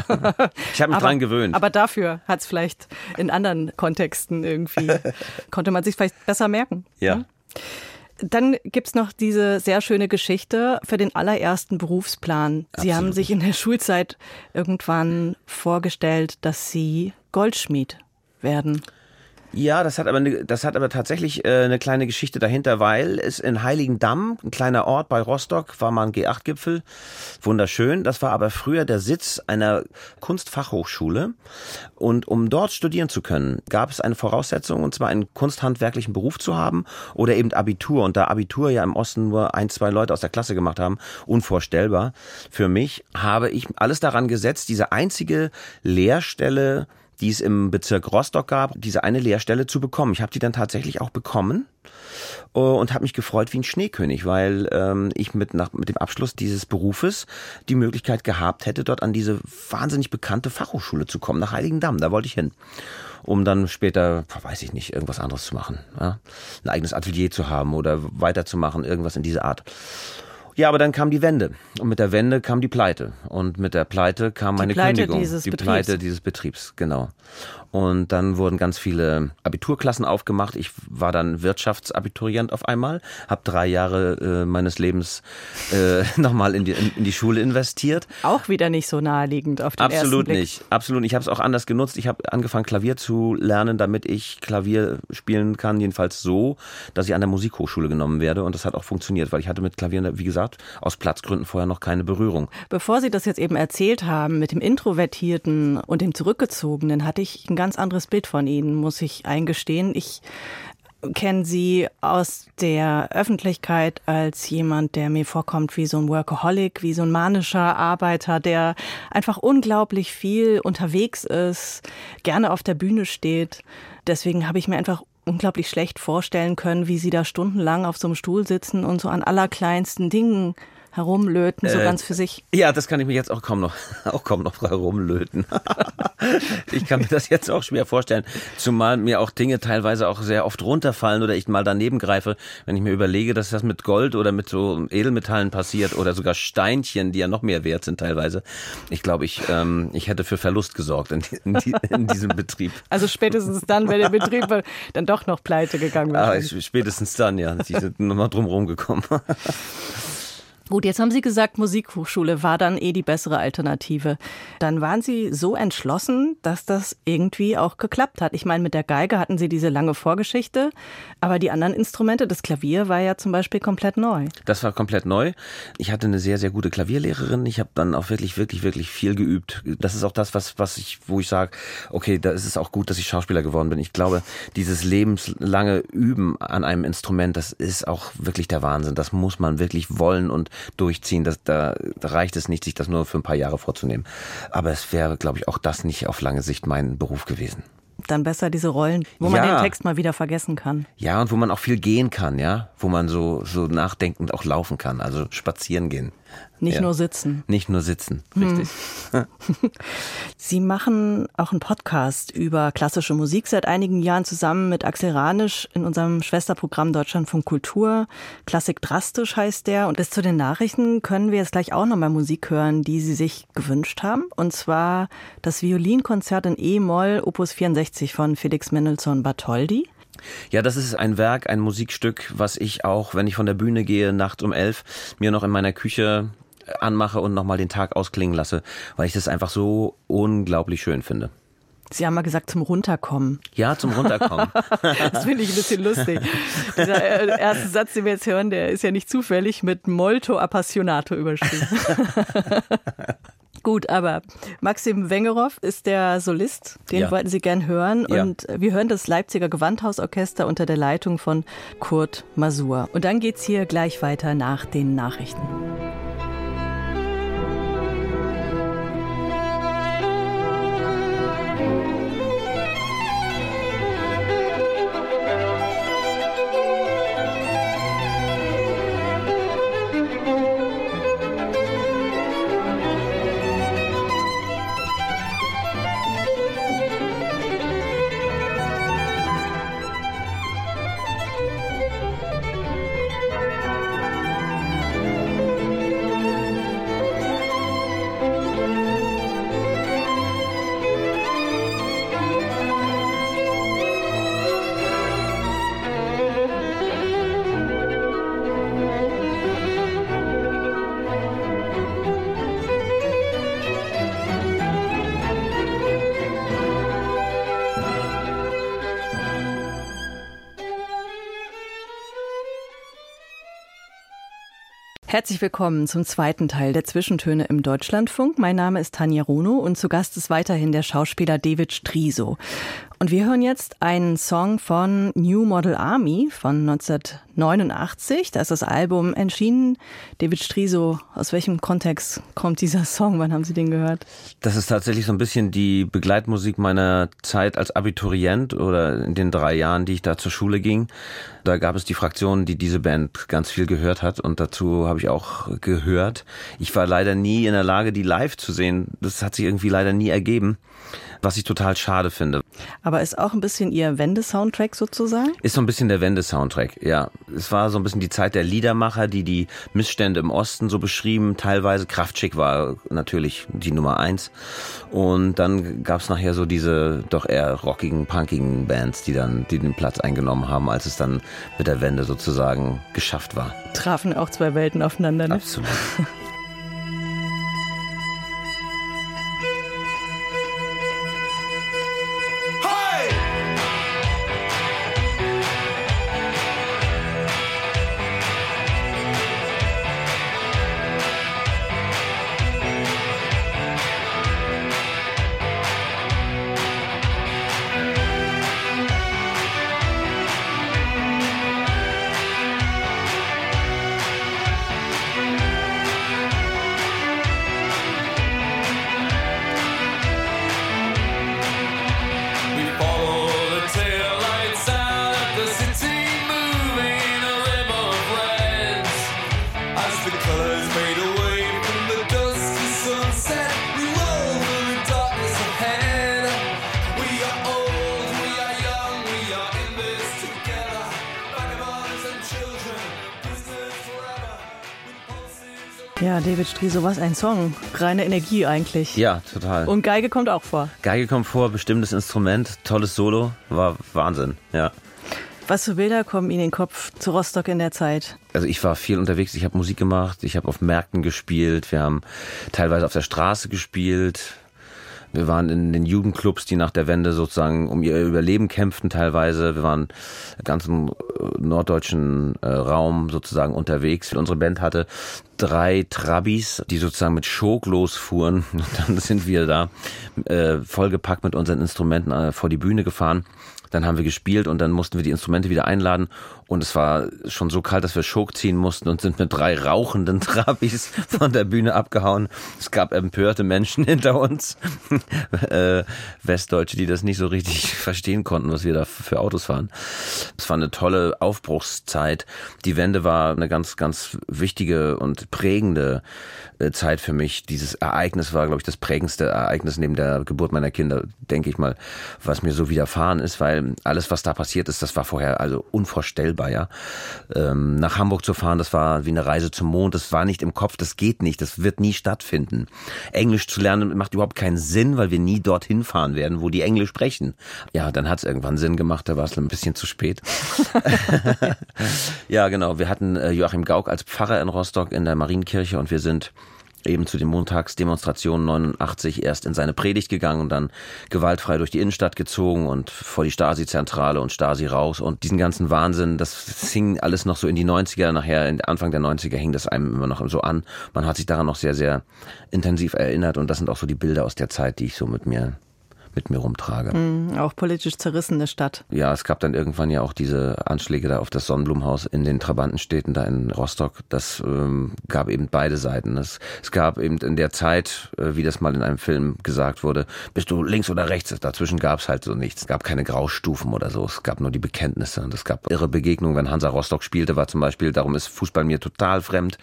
Ich habe mich [LAUGHS] dran gewöhnt. Aber dafür hat es vielleicht in anderen Kontexten irgendwie, [LAUGHS] konnte man sich vielleicht besser merken. ja. Dann gibt's noch diese sehr schöne Geschichte für den allerersten Berufsplan. Sie Absolut. haben sich in der Schulzeit irgendwann vorgestellt, dass Sie Goldschmied werden. Ja, das hat aber ne, das hat aber tatsächlich äh, eine kleine Geschichte dahinter, weil es in Heiligendamm, ein kleiner Ort bei Rostock, war mal ein G8-Gipfel, wunderschön. Das war aber früher der Sitz einer Kunstfachhochschule und um dort studieren zu können, gab es eine Voraussetzung und zwar einen kunsthandwerklichen Beruf zu haben oder eben Abitur. Und da Abitur ja im Osten nur ein, zwei Leute aus der Klasse gemacht haben, unvorstellbar für mich, habe ich alles daran gesetzt, diese einzige Lehrstelle die es im Bezirk Rostock gab, diese eine Lehrstelle zu bekommen. Ich habe die dann tatsächlich auch bekommen äh, und habe mich gefreut wie ein Schneekönig, weil ähm, ich mit, nach, mit dem Abschluss dieses Berufes die Möglichkeit gehabt hätte, dort an diese wahnsinnig bekannte Fachhochschule zu kommen, nach Heiligendamm. Da wollte ich hin um dann später, weiß ich nicht, irgendwas anderes zu machen. Ja? Ein eigenes Atelier zu haben oder weiterzumachen, irgendwas in dieser Art. Ja, aber dann kam die Wende. Und mit der Wende kam die Pleite. Und mit der Pleite kam meine Pleite Kündigung. dieses die Betriebs. Pleite dieses Betriebs, genau. Und dann wurden ganz viele Abiturklassen aufgemacht. Ich war dann Wirtschaftsabiturient auf einmal, habe drei Jahre äh, meines Lebens äh, [LAUGHS] nochmal in die, in, in die Schule investiert. Auch wieder nicht so naheliegend auf den ersten Absolut nicht, absolut. Ich habe es auch anders genutzt. Ich habe angefangen Klavier zu lernen, damit ich Klavier spielen kann, jedenfalls so, dass ich an der Musikhochschule genommen werde. Und das hat auch funktioniert, weil ich hatte mit Klavier, wie gesagt, aus Platzgründen vorher noch keine Berührung. Bevor Sie das jetzt eben erzählt haben mit dem Introvertierten und dem Zurückgezogenen, hatte ich ein ganz anderes Bild von Ihnen, muss ich eingestehen. Ich kenne Sie aus der Öffentlichkeit als jemand, der mir vorkommt wie so ein Workaholic, wie so ein manischer Arbeiter, der einfach unglaublich viel unterwegs ist, gerne auf der Bühne steht. Deswegen habe ich mir einfach unglaublich schlecht vorstellen können, wie Sie da stundenlang auf so einem Stuhl sitzen und so an allerkleinsten Dingen herumlöten, so äh, ganz für sich. Ja, das kann ich mir jetzt auch kaum noch, [LAUGHS] auch kaum noch herumlöten. [LAUGHS] ich kann mir das jetzt auch schwer vorstellen, zumal mir auch Dinge teilweise auch sehr oft runterfallen oder ich mal daneben greife, wenn ich mir überlege, dass das mit Gold oder mit so Edelmetallen passiert oder sogar Steinchen, die ja noch mehr wert sind teilweise. Ich glaube, ich, ähm, ich hätte für Verlust gesorgt in, in, in diesem Betrieb. [LAUGHS] Also spätestens dann, wenn der Betrieb dann doch noch pleite gegangen wäre. Ah, spätestens dann, ja. Sie sind nochmal drum rumgekommen. Gut, jetzt haben Sie gesagt, Musikhochschule war dann eh die bessere Alternative. Dann waren Sie so entschlossen, dass das irgendwie auch geklappt hat. Ich meine, mit der Geige hatten Sie diese lange Vorgeschichte, aber die anderen Instrumente, das Klavier war ja zum Beispiel komplett neu. Das war komplett neu. Ich hatte eine sehr, sehr gute Klavierlehrerin. Ich habe dann auch wirklich, wirklich, wirklich viel geübt. Das ist auch das, was, was ich, wo ich sage, okay, da ist es auch gut, dass ich Schauspieler geworden bin. Ich glaube, dieses lebenslange Üben an einem Instrument, das ist auch wirklich der Wahnsinn. Das muss man wirklich wollen und durchziehen. Das, da, da reicht es nicht, sich das nur für ein paar Jahre vorzunehmen. Aber es wäre, glaube ich, auch das nicht auf lange Sicht mein Beruf gewesen. Dann besser diese Rollen, wo man den Text mal wieder vergessen kann. Ja, und wo man auch viel gehen kann, ja, wo man so, so nachdenkend auch laufen kann, also spazieren gehen. Nicht ja. nur sitzen. Nicht nur sitzen, richtig. Hm. [LAUGHS] Sie machen auch einen Podcast über klassische Musik seit einigen Jahren zusammen mit Axel Ranisch in unserem Schwesterprogramm Deutschland von Kultur. Klassik drastisch heißt der. Und bis zu den Nachrichten können wir jetzt gleich auch nochmal Musik hören, die Sie sich gewünscht haben. Und zwar das Violinkonzert in E-Moll, Opus 64 von Felix Mendelssohn Bartholdy. Ja, das ist ein Werk, ein Musikstück, was ich auch, wenn ich von der Bühne gehe, nachts um elf, mir noch in meiner Küche anmache und nochmal den Tag ausklingen lasse, weil ich das einfach so unglaublich schön finde. Sie haben mal gesagt, zum Runterkommen. Ja, zum Runterkommen. [LAUGHS] das finde ich ein bisschen lustig. Dieser äh, erste Satz, den wir jetzt hören, der ist ja nicht zufällig mit Molto Appassionato überschrieben. [LAUGHS] Gut, aber Maxim Wengerow ist der Solist, den ja. wollten Sie gern hören. Ja. Und wir hören das Leipziger Gewandhausorchester unter der Leitung von Kurt Masur. Und dann geht's hier gleich weiter nach den Nachrichten. Herzlich willkommen zum zweiten Teil der Zwischentöne im Deutschlandfunk. Mein Name ist Tanja Runo und zu Gast ist weiterhin der Schauspieler David Striso. Und wir hören jetzt einen Song von New Model Army von 1989. Da ist das Album entschieden. David Striso, aus welchem Kontext kommt dieser [LAUGHS] Song? Wann haben Sie den gehört? Das ist tatsächlich so ein bisschen die Begleitmusik meiner Zeit als Abiturient oder in den drei Jahren, die ich da zur Schule ging. Da gab es die Fraktion, die diese Band ganz viel gehört hat und dazu habe ich auch gehört. Ich war leider nie in der Lage, die live zu sehen. Das hat sich irgendwie leider nie ergeben was ich total schade finde. Aber ist auch ein bisschen Ihr Wende-Soundtrack sozusagen? Ist so ein bisschen der Wende-Soundtrack, ja. Es war so ein bisschen die Zeit der Liedermacher, die die Missstände im Osten so beschrieben. Teilweise Kraftschick war natürlich die Nummer eins. Und dann gab es nachher so diese doch eher rockigen, punkigen Bands, die dann die den Platz eingenommen haben, als es dann mit der Wende sozusagen geschafft war. Trafen auch zwei Welten aufeinander, ne? Absolut. [LAUGHS] Ja, David Striso, was ein Song. Reine Energie eigentlich. Ja, total. Und Geige kommt auch vor. Geige kommt vor, bestimmtes Instrument, tolles Solo, war Wahnsinn, ja. Was für Bilder kommen Ihnen in den Kopf zu Rostock in der Zeit? Also ich war viel unterwegs, ich habe Musik gemacht, ich habe auf Märkten gespielt, wir haben teilweise auf der Straße gespielt, wir waren in den Jugendclubs, die nach der Wende sozusagen um ihr Überleben kämpften teilweise. Wir waren im äh, norddeutschen äh, Raum sozusagen unterwegs. Unsere Band hatte drei Trabis, die sozusagen mit Schok losfuhren. Und [LAUGHS] dann sind wir da äh, vollgepackt mit unseren Instrumenten äh, vor die Bühne gefahren. Dann haben wir gespielt und dann mussten wir die Instrumente wieder einladen. Und es war schon so kalt, dass wir Schok ziehen mussten und sind mit drei rauchenden [LAUGHS] Trabis von der Bühne abgehauen. Es gab empörte Menschen [LAUGHS] hinter uns, äh, Westdeutsche, die das nicht so richtig [LAUGHS] verstehen konnten, was wir da für Autos fahren. Es war eine tolle Aufbruchszeit. Die Wende war eine ganz, ganz wichtige und prägende Zeit für mich. Dieses Ereignis war, glaube ich, das prägendste Ereignis neben der Geburt meiner Kinder, denke ich mal, was mir so widerfahren ist, weil alles, was da passiert ist, das war vorher also unvorstellbar, ja. Ähm, nach Hamburg zu fahren, das war wie eine Reise zum Mond, das war nicht im Kopf, das geht nicht, das wird nie stattfinden. Englisch zu lernen macht überhaupt keinen Sinn, weil wir nie dorthin fahren werden, wo die Englisch sprechen. Ja, dann hat es irgendwann Sinn gemacht, da war es ein bisschen zu spät. [LAUGHS] [LAUGHS] ja, genau, wir hatten äh, Joachim Gauck als Pfarrer in Rostock in der Marienkirche und wir sind eben zu den Montagsdemonstrationen 89 erst in seine Predigt gegangen und dann gewaltfrei durch die Innenstadt gezogen und vor die Stasi-Zentrale und Stasi raus und diesen ganzen Wahnsinn, das hing alles noch so in die 90er, nachher Anfang der 90er hing das einem immer noch so an. Man hat sich daran noch sehr, sehr intensiv erinnert und das sind auch so die Bilder aus der Zeit, die ich so mit mir mit mir rumtrage. Mhm, auch politisch zerrissene Stadt. Ja, es gab dann irgendwann ja auch diese Anschläge da auf das Sonnenblumenhaus in den Trabantenstädten da in Rostock. Das ähm, gab eben beide Seiten. Es, es gab eben in der Zeit, äh, wie das mal in einem Film gesagt wurde, bist du links oder rechts? Dazwischen gab es halt so nichts. Es gab keine Graustufen oder so. Es gab nur die Bekenntnisse. Und es gab irre Begegnungen. Wenn Hansa Rostock spielte, war zum Beispiel, darum ist Fußball mir total fremd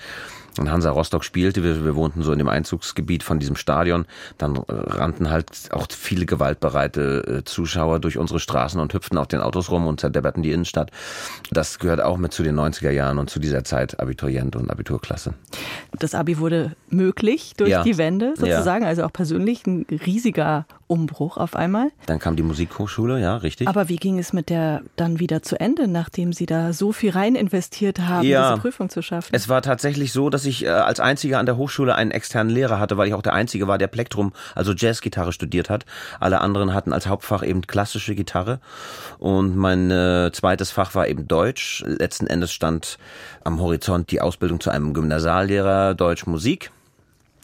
und Hansa Rostock spielte, wir, wir wohnten so in dem Einzugsgebiet von diesem Stadion, dann rannten halt auch viele gewaltbereite äh, Zuschauer durch unsere Straßen und hüpften auf den Autos rum und zerdepperten die Innenstadt. Das gehört auch mit zu den 90er Jahren und zu dieser Zeit Abiturient und Abiturklasse. Das Abi wurde möglich durch ja. die Wende sozusagen, ja. also auch persönlich ein riesiger Umbruch auf einmal. Dann kam die Musikhochschule, ja, richtig. Aber wie ging es mit der dann wieder zu Ende, nachdem Sie da so viel rein investiert haben, ja. diese Prüfung zu schaffen? Es war tatsächlich so, dass ich äh, als einziger an der Hochschule einen externen Lehrer hatte, weil ich auch der einzige war, der Plektrum, also Jazzgitarre studiert hat. Alle anderen hatten als Hauptfach eben klassische Gitarre und mein äh, zweites Fach war eben Deutsch. Letzten Endes stand am Horizont die Ausbildung zu einem Gymnasiallehrer Deutsch Musik.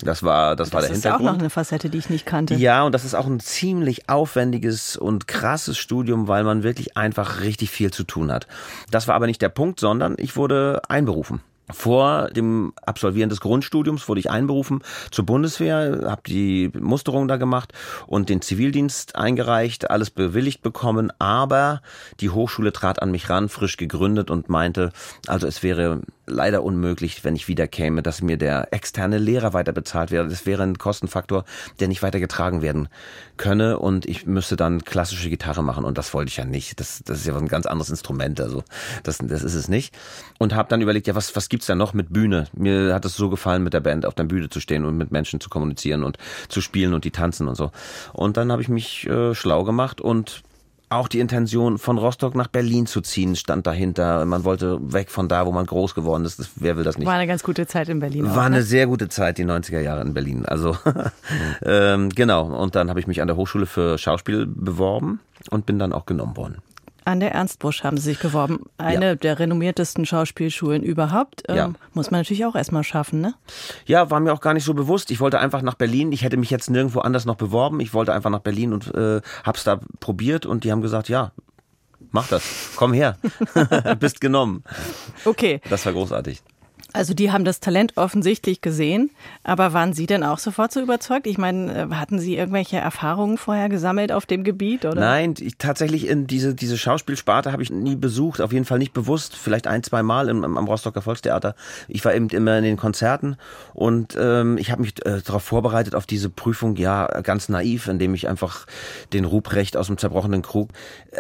Das war, das, das war der Hintergrund. Das ist auch noch eine Facette, die ich nicht kannte. Ja, und das ist auch ein ziemlich aufwendiges und krasses Studium, weil man wirklich einfach richtig viel zu tun hat. Das war aber nicht der Punkt, sondern ich wurde einberufen. Vor dem Absolvieren des Grundstudiums wurde ich einberufen zur Bundeswehr, habe die Musterung da gemacht und den Zivildienst eingereicht, alles bewilligt bekommen, aber die Hochschule trat an mich ran, frisch gegründet und meinte, also es wäre leider unmöglich, wenn ich wieder käme, dass mir der externe Lehrer weiter bezahlt wäre. Das wäre ein Kostenfaktor, der nicht weiter getragen werden könne und ich müsste dann klassische Gitarre machen und das wollte ich ja nicht. Das, das ist ja ein ganz anderes Instrument, also das, das ist es nicht. Und habe dann überlegt, ja, was, was gibt's da noch mit Bühne? Mir hat es so gefallen, mit der Band auf der Bühne zu stehen und mit Menschen zu kommunizieren und zu spielen und die tanzen und so. Und dann habe ich mich äh, schlau gemacht und auch die Intention, von Rostock nach Berlin zu ziehen, stand dahinter. Man wollte weg von da, wo man groß geworden ist. Das, wer will das nicht? War eine ganz gute Zeit in Berlin. War auch, ne? eine sehr gute Zeit, die 90er Jahre in Berlin. Also [LAUGHS] ähm, genau. Und dann habe ich mich an der Hochschule für Schauspiel beworben und bin dann auch genommen worden. An der Ernst Busch haben Sie sich geworben. Eine ja. der renommiertesten Schauspielschulen überhaupt. Ähm, ja. Muss man natürlich auch erstmal schaffen, ne? Ja, war mir auch gar nicht so bewusst. Ich wollte einfach nach Berlin. Ich hätte mich jetzt nirgendwo anders noch beworben. Ich wollte einfach nach Berlin und äh, hab's da probiert und die haben gesagt, ja, mach das. Komm her. [LAUGHS] Bist genommen. Okay. Das war großartig. Also die haben das Talent offensichtlich gesehen, aber waren Sie denn auch sofort so überzeugt? Ich meine, äh, hatten Sie irgendwelche Erfahrungen vorher gesammelt auf dem Gebiet? Oder? Nein, ich, tatsächlich in diese, diese Schauspielsparte habe ich nie besucht, auf jeden Fall nicht bewusst, vielleicht ein, zwei Mal im, am Rostocker Volkstheater. Ich war eben immer in den Konzerten und ähm, ich habe mich äh, darauf vorbereitet, auf diese Prüfung, ja, ganz naiv, indem ich einfach den Ruprecht aus dem zerbrochenen Krug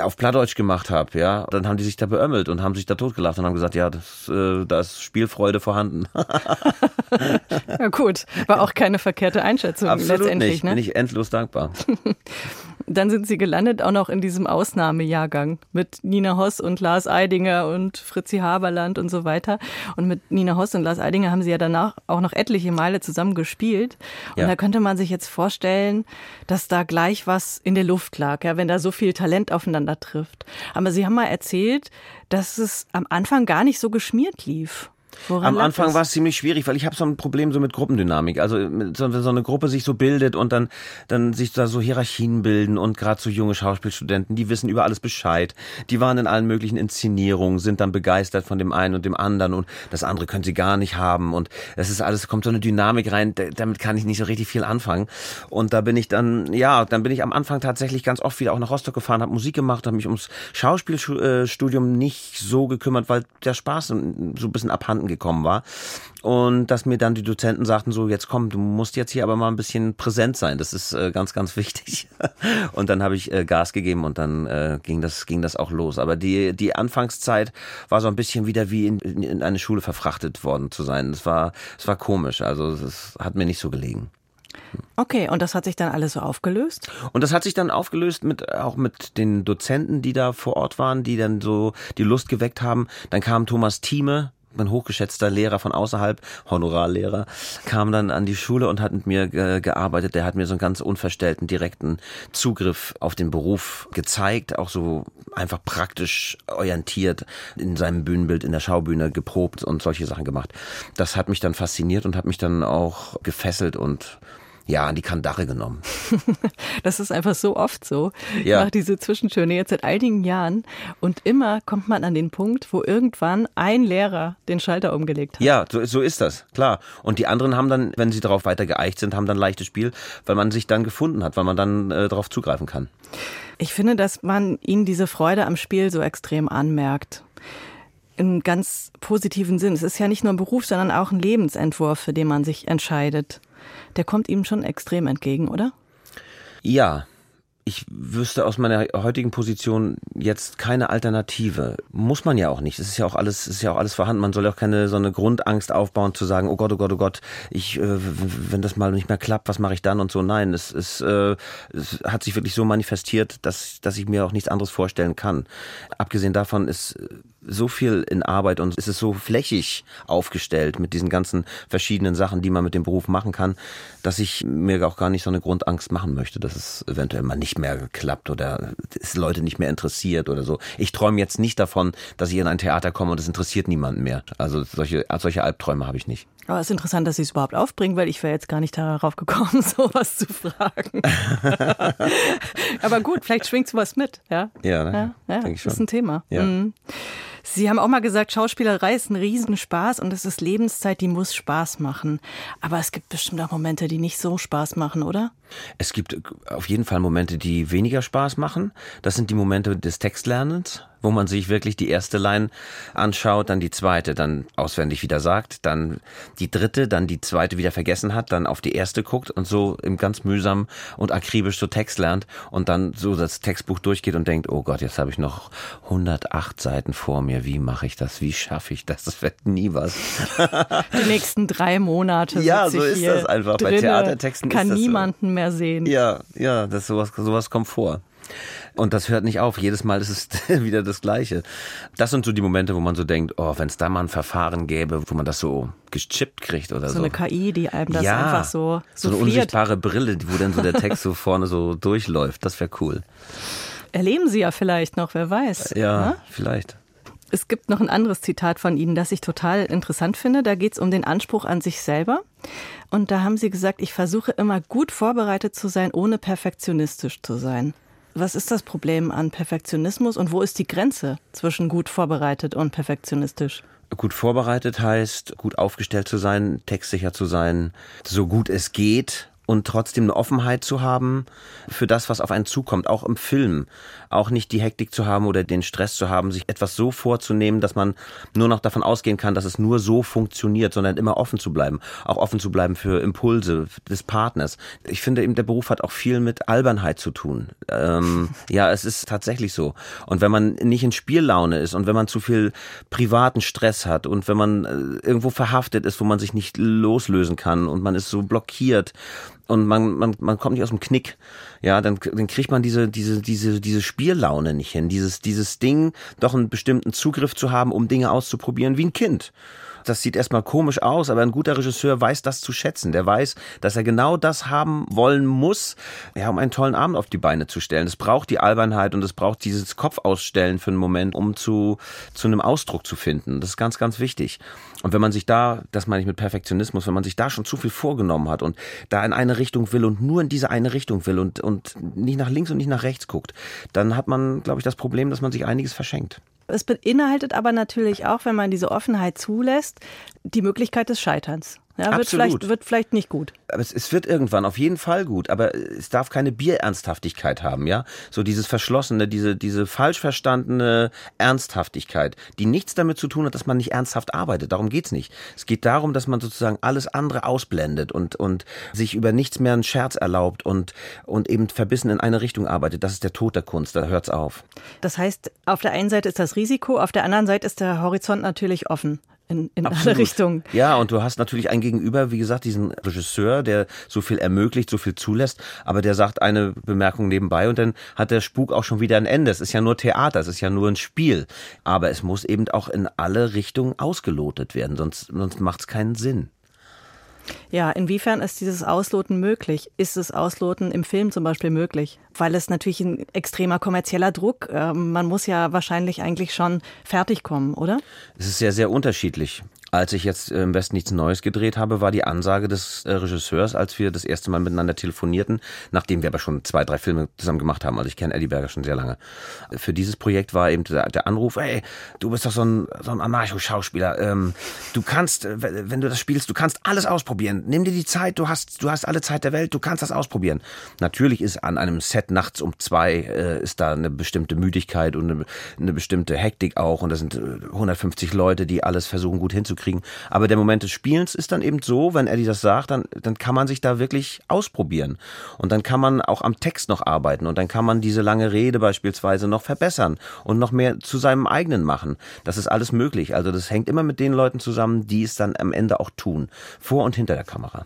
auf Plattdeutsch gemacht habe. Ja, Dann haben die sich da beömmelt und haben sich da totgelacht und haben gesagt, ja, das, äh, da ist Spielfreude Neugierde vorhanden. [LAUGHS] ja gut, war auch keine verkehrte Einschätzung Absolut letztendlich. Nicht. Ne? Bin ich endlos dankbar. [LAUGHS] Dann sind Sie gelandet auch noch in diesem Ausnahmejahrgang mit Nina Hoss und Lars Eidinger und Fritzi Haberland und so weiter. Und mit Nina Hoss und Lars Eidinger haben Sie ja danach auch noch etliche Male zusammen gespielt. Und ja. da könnte man sich jetzt vorstellen, dass da gleich was in der Luft lag, ja, wenn da so viel Talent aufeinander trifft. Aber Sie haben mal erzählt, dass es am Anfang gar nicht so geschmiert lief. Woran Am Anfang war es ziemlich schwierig, weil ich habe so ein Problem so mit Gruppendynamik. Also wenn so eine Gruppe sich so bildet und dann dann sich da so Hierarchien bilden und gerade so junge Schauspielstudenten, die wissen über alles Bescheid. Die waren in allen möglichen Inszenierungen, sind dann begeistert von dem einen und dem anderen und das andere können sie gar nicht haben und das ist alles kommt so eine Dynamik rein, damit kann ich nicht so richtig viel anfangen. Und da bin ich dann ja, dann bin ich am Anfang tatsächlich ganz oft wieder auch nach Rostock gefahren, habe Musik gemacht, habe mich ums Schauspielstudium nicht so gekümmert, weil der Spaß so ein bisschen abhanden gekommen war. Und dass mir dann die Dozenten sagten, so jetzt komm, du musst jetzt hier aber mal ein bisschen präsent sein. Das ist äh, ganz, ganz wichtig. [LAUGHS] und dann habe ich äh, Gas gegeben und dann äh, ging das ging das auch los. Aber die die Anfangszeit war so ein bisschen wieder wie in, in eine Schule verfrachtet worden zu sein. Es war es war komisch. Also es hat mir nicht so gelegen. Okay, und das hat sich dann alles so aufgelöst? Und das hat sich dann aufgelöst mit auch mit den Dozenten, die da vor Ort waren, die dann so die Lust geweckt haben. Dann kam Thomas Thieme, mein hochgeschätzter Lehrer von außerhalb, Honorarlehrer, kam dann an die Schule und hat mit mir ge gearbeitet. Der hat mir so einen ganz unverstellten, direkten Zugriff auf den Beruf gezeigt, auch so einfach praktisch orientiert in seinem Bühnenbild in der Schaubühne geprobt und solche Sachen gemacht. Das hat mich dann fasziniert und hat mich dann auch gefesselt und ja, an die Kandare genommen. [LAUGHS] das ist einfach so oft so. Ja. Nach diese Zwischentöne jetzt seit einigen Jahren. Und immer kommt man an den Punkt, wo irgendwann ein Lehrer den Schalter umgelegt hat. Ja, so, so ist das, klar. Und die anderen haben dann, wenn sie darauf weiter geeicht sind, haben dann leichtes Spiel, weil man sich dann gefunden hat, weil man dann äh, darauf zugreifen kann. Ich finde, dass man ihnen diese Freude am Spiel so extrem anmerkt im ganz positiven Sinn. Es ist ja nicht nur ein Beruf, sondern auch ein Lebensentwurf, für den man sich entscheidet der kommt ihm schon extrem entgegen, oder? Ja, ich wüsste aus meiner heutigen Position jetzt keine Alternative. Muss man ja auch nicht. Es ist ja auch alles, ist ja auch alles vorhanden. Man soll ja auch keine so eine Grundangst aufbauen zu sagen, oh Gott, oh Gott, oh Gott, ich, äh, wenn das mal nicht mehr klappt, was mache ich dann und so. Nein, es, es, äh, es hat sich wirklich so manifestiert, dass, dass ich mir auch nichts anderes vorstellen kann. Abgesehen davon ist so viel in Arbeit und es ist so flächig aufgestellt mit diesen ganzen verschiedenen Sachen, die man mit dem Beruf machen kann, dass ich mir auch gar nicht so eine Grundangst machen möchte, dass es eventuell mal nicht mehr klappt oder es Leute nicht mehr interessiert oder so. Ich träume jetzt nicht davon, dass ich in ein Theater komme und es interessiert niemanden mehr. Also solche, solche Albträume habe ich nicht. Aber es ist interessant, dass Sie es überhaupt aufbringen, weil ich wäre jetzt gar nicht darauf gekommen, [LAUGHS] sowas zu fragen. [LAUGHS] Aber gut, vielleicht schwingt sowas mit, ja? Ja, ne? ja, ja denke ich schon. ist ein Thema. Ja. Mhm. Sie haben auch mal gesagt, Schauspielerei ist ein Riesenspaß und es ist Lebenszeit, die muss Spaß machen. Aber es gibt bestimmt auch Momente, die nicht so Spaß machen, oder? Es gibt auf jeden Fall Momente, die weniger Spaß machen. Das sind die Momente des Textlernens, wo man sich wirklich die erste Line anschaut, dann die zweite, dann auswendig wieder sagt, dann die dritte, dann die zweite wieder vergessen hat, dann auf die erste guckt und so im ganz mühsam und akribisch so Text lernt und dann so das Textbuch durchgeht und denkt, oh Gott, jetzt habe ich noch 108 Seiten vor mir, wie mache ich das, wie schaffe ich das, das wird nie was. Die nächsten drei Monate. Ja, so ist das einfach. Bei Theatertexten kann niemanden so. mehr sehen. Ja, ja, das sowas, sowas kommt vor. Und das hört nicht auf. Jedes Mal ist es [LAUGHS] wieder das Gleiche. Das sind so die Momente, wo man so denkt, oh, wenn es da mal ein Verfahren gäbe, wo man das so gechippt kriegt oder so. So eine KI, die einem das ja, einfach so so eine unsichtbare Brille, wo dann so der Text so vorne so durchläuft. Das wäre cool. Erleben Sie ja vielleicht noch, wer weiß. Ja? Ne? vielleicht. Es gibt noch ein anderes Zitat von Ihnen, das ich total interessant finde. Da geht es um den Anspruch an sich selber. Und da haben Sie gesagt, ich versuche immer gut vorbereitet zu sein, ohne perfektionistisch zu sein. Was ist das Problem an Perfektionismus und wo ist die Grenze zwischen gut vorbereitet und perfektionistisch? Gut vorbereitet heißt, gut aufgestellt zu sein, textsicher zu sein, so gut es geht und trotzdem eine Offenheit zu haben für das, was auf einen zukommt, auch im Film. Auch nicht die Hektik zu haben oder den Stress zu haben, sich etwas so vorzunehmen, dass man nur noch davon ausgehen kann, dass es nur so funktioniert, sondern immer offen zu bleiben. Auch offen zu bleiben für Impulse des Partners. Ich finde eben, der Beruf hat auch viel mit Albernheit zu tun. Ähm, [LAUGHS] ja, es ist tatsächlich so. Und wenn man nicht in Spiellaune ist und wenn man zu viel privaten Stress hat und wenn man äh, irgendwo verhaftet ist, wo man sich nicht loslösen kann und man ist so blockiert, und man, man, man kommt nicht aus dem Knick, ja, dann, dann kriegt man diese, diese, diese, diese Spiellaune nicht hin, dieses, dieses Ding, doch einen bestimmten Zugriff zu haben, um Dinge auszuprobieren wie ein Kind das sieht erstmal komisch aus, aber ein guter Regisseur weiß das zu schätzen. Der weiß, dass er genau das haben wollen muss, ja, um einen tollen Abend auf die Beine zu stellen. Es braucht die Albernheit und es braucht dieses Kopfausstellen für einen Moment, um zu, zu einem Ausdruck zu finden. Das ist ganz, ganz wichtig. Und wenn man sich da, das meine ich mit Perfektionismus, wenn man sich da schon zu viel vorgenommen hat und da in eine Richtung will und nur in diese eine Richtung will und, und nicht nach links und nicht nach rechts guckt, dann hat man, glaube ich, das Problem, dass man sich einiges verschenkt. Es beinhaltet aber natürlich auch, wenn man diese Offenheit zulässt, die Möglichkeit des Scheiterns. Ja, wird, vielleicht, wird vielleicht nicht gut. Aber es, es, wird irgendwann auf jeden Fall gut, aber es darf keine Bierernsthaftigkeit haben, ja? So dieses verschlossene, diese, diese falsch verstandene Ernsthaftigkeit, die nichts damit zu tun hat, dass man nicht ernsthaft arbeitet. Darum geht's nicht. Es geht darum, dass man sozusagen alles andere ausblendet und, und sich über nichts mehr einen Scherz erlaubt und, und eben verbissen in eine Richtung arbeitet. Das ist der Tod der Kunst, da hört's auf. Das heißt, auf der einen Seite ist das Risiko, auf der anderen Seite ist der Horizont natürlich offen in, in alle Richtungen. Ja, und du hast natürlich ein Gegenüber, wie gesagt, diesen Regisseur, der so viel ermöglicht, so viel zulässt, aber der sagt eine Bemerkung nebenbei und dann hat der Spuk auch schon wieder ein Ende. Es ist ja nur Theater, es ist ja nur ein Spiel. Aber es muss eben auch in alle Richtungen ausgelotet werden, sonst, sonst macht es keinen Sinn. Ja, inwiefern ist dieses Ausloten möglich? Ist das Ausloten im Film zum Beispiel möglich? Weil es natürlich ein extremer kommerzieller Druck. Äh, man muss ja wahrscheinlich eigentlich schon fertig kommen, oder? Es ist sehr, sehr unterschiedlich. Als ich jetzt im Westen nichts Neues gedreht habe, war die Ansage des äh, Regisseurs, als wir das erste Mal miteinander telefonierten, nachdem wir aber schon zwei, drei Filme zusammen gemacht haben. Also ich kenne Eddie Berger schon sehr lange. Für dieses Projekt war eben der, der Anruf, ey, du bist doch so ein, so ein Anarcho-Schauspieler. Ähm, du kannst, äh, wenn du das spielst, du kannst alles ausprobieren. Nimm dir die Zeit, du hast, du hast alle Zeit der Welt, du kannst das ausprobieren. Natürlich ist an einem Set nachts um zwei, äh, ist da eine bestimmte Müdigkeit und eine, eine bestimmte Hektik auch. Und da sind 150 äh, Leute, die alles versuchen gut hinzukriegen kriegen. Aber der Moment des Spielens ist dann eben so, wenn Eddie das sagt, dann, dann kann man sich da wirklich ausprobieren. Und dann kann man auch am Text noch arbeiten und dann kann man diese lange Rede beispielsweise noch verbessern und noch mehr zu seinem eigenen machen. Das ist alles möglich. Also das hängt immer mit den Leuten zusammen, die es dann am Ende auch tun. Vor und hinter der Kamera.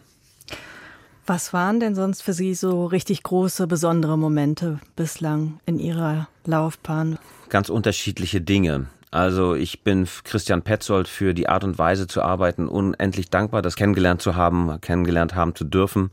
Was waren denn sonst für Sie so richtig große, besondere Momente bislang in Ihrer Laufbahn? Ganz unterschiedliche Dinge. Also ich bin Christian Petzold für die Art und Weise zu arbeiten unendlich dankbar, das kennengelernt zu haben, kennengelernt haben zu dürfen.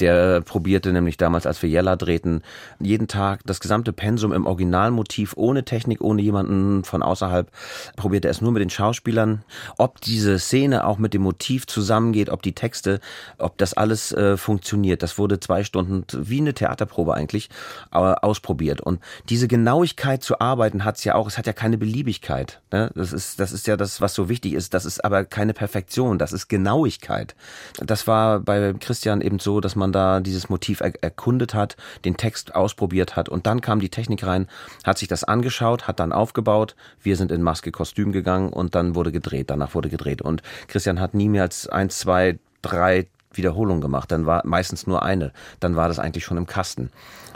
Der probierte nämlich damals, als wir Jella drehten, jeden Tag das gesamte Pensum im Originalmotiv, ohne Technik, ohne jemanden von außerhalb, probierte er es nur mit den Schauspielern. Ob diese Szene auch mit dem Motiv zusammengeht, ob die Texte, ob das alles äh, funktioniert, das wurde zwei Stunden wie eine Theaterprobe eigentlich äh, ausprobiert. Und diese Genauigkeit zu arbeiten hat es ja auch, es hat ja keine Beliebigkeit. Genauigkeit. Ne? Das ist, das ist ja das, was so wichtig ist. Das ist aber keine Perfektion. Das ist Genauigkeit. Das war bei Christian eben so, dass man da dieses Motiv er erkundet hat, den Text ausprobiert hat und dann kam die Technik rein, hat sich das angeschaut, hat dann aufgebaut. Wir sind in Maske Kostüm gegangen und dann wurde gedreht. Danach wurde gedreht und Christian hat nie mehr als eins, zwei, drei Wiederholungen gemacht. Dann war meistens nur eine. Dann war das eigentlich schon im Kasten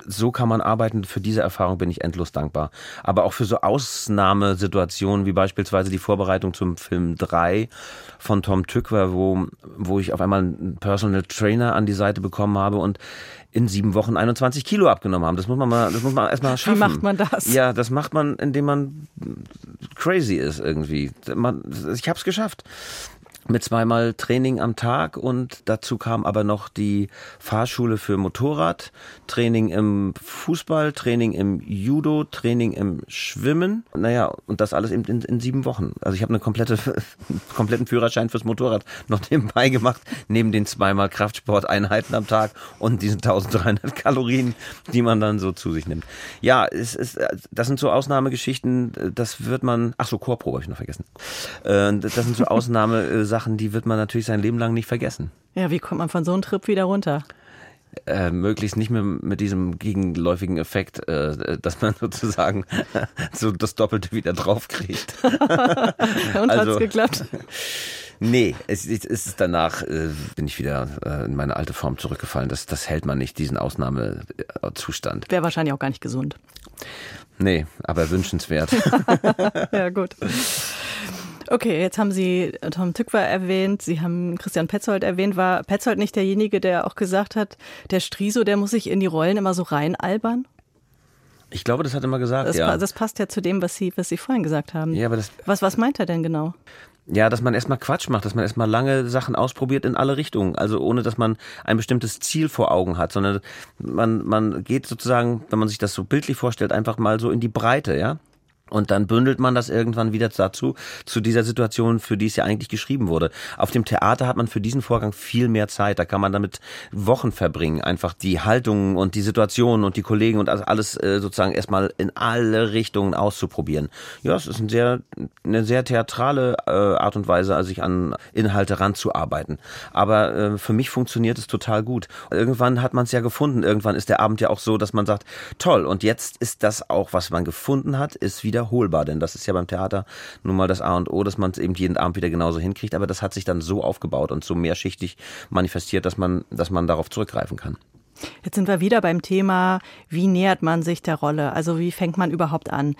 so kann man arbeiten. Für diese Erfahrung bin ich endlos dankbar. Aber auch für so Ausnahmesituationen wie beispielsweise die Vorbereitung zum Film 3 von Tom Tückwer, wo, wo ich auf einmal einen Personal Trainer an die Seite bekommen habe und in sieben Wochen 21 Kilo abgenommen haben. Das muss man mal, das muss man erstmal schaffen. Wie macht man das? Ja, das macht man, indem man crazy ist irgendwie. Man, ich habe es geschafft mit zweimal Training am Tag und dazu kam aber noch die Fahrschule für Motorrad, Training im Fußball, Training im Judo, Training im Schwimmen. Naja, und das alles eben in, in sieben Wochen. Also ich habe eine komplette, [LAUGHS] kompletten Führerschein fürs Motorrad noch nebenbei gemacht, neben den zweimal Kraftsporteinheiten am Tag und diesen 1300 Kalorien, die man dann so zu sich nimmt. Ja, es ist, das sind so Ausnahmegeschichten, das wird man, ach so, Chorprobe habe ich noch vergessen. Äh, das sind so [LAUGHS] Ausnahme Sachen, die wird man natürlich sein Leben lang nicht vergessen. Ja, wie kommt man von so einem Trip wieder runter? äh, möglichst nicht mehr mit diesem gegenläufigen Effekt, äh, dass man [LAUGHS] sozusagen [LAUGHS] so das Doppelte wieder draufkriegt. [LAUGHS] Und also, hat's geklappt? Nee, es, es ist danach, äh, bin ich wieder äh, in meine alte Form zurückgefallen. Das, das hält man nicht, diesen Ausnahmezustand. Wäre wahrscheinlich auch gar nicht gesund. Nee, aber wünschenswert. ja, gut. Okay, jetzt haben Sie Tom Tückwer erwähnt, Sie haben Christian Petzold erwähnt. War Petzold nicht derjenige, der auch gesagt hat, der Striso, der muss sich in die Rollen immer so reinalbern? Ich glaube, das hat er immer gesagt, das, ja. Das passt ja zu dem, was Sie, was Sie vorhin gesagt haben. Ja, aber das was, was meint er denn genau? Ja, dass man erstmal Quatsch macht, dass man erstmal lange Sachen ausprobiert in alle Richtungen. Also ohne, dass man ein bestimmtes Ziel vor Augen hat, sondern man, man geht sozusagen, wenn man sich das so bildlich vorstellt, einfach mal so in die Breite, ja. Und dann bündelt man das irgendwann wieder dazu, zu dieser Situation, für die es ja eigentlich geschrieben wurde. Auf dem Theater hat man für diesen Vorgang viel mehr Zeit. Da kann man damit Wochen verbringen. Einfach die Haltung und die Situation und die Kollegen und alles äh, sozusagen erstmal in alle Richtungen auszuprobieren. Ja, es ist ein sehr, eine sehr theatrale äh, Art und Weise, sich an Inhalte ranzuarbeiten. Aber äh, für mich funktioniert es total gut. Irgendwann hat man es ja gefunden. Irgendwann ist der Abend ja auch so, dass man sagt, toll, und jetzt ist das auch, was man gefunden hat, ist wieder wiederholbar, denn das ist ja beim Theater nun mal das A und O, dass man es eben jeden Abend wieder genauso hinkriegt, aber das hat sich dann so aufgebaut und so mehrschichtig manifestiert, dass man, dass man darauf zurückgreifen kann. Jetzt sind wir wieder beim Thema, wie nähert man sich der Rolle? Also wie fängt man überhaupt an?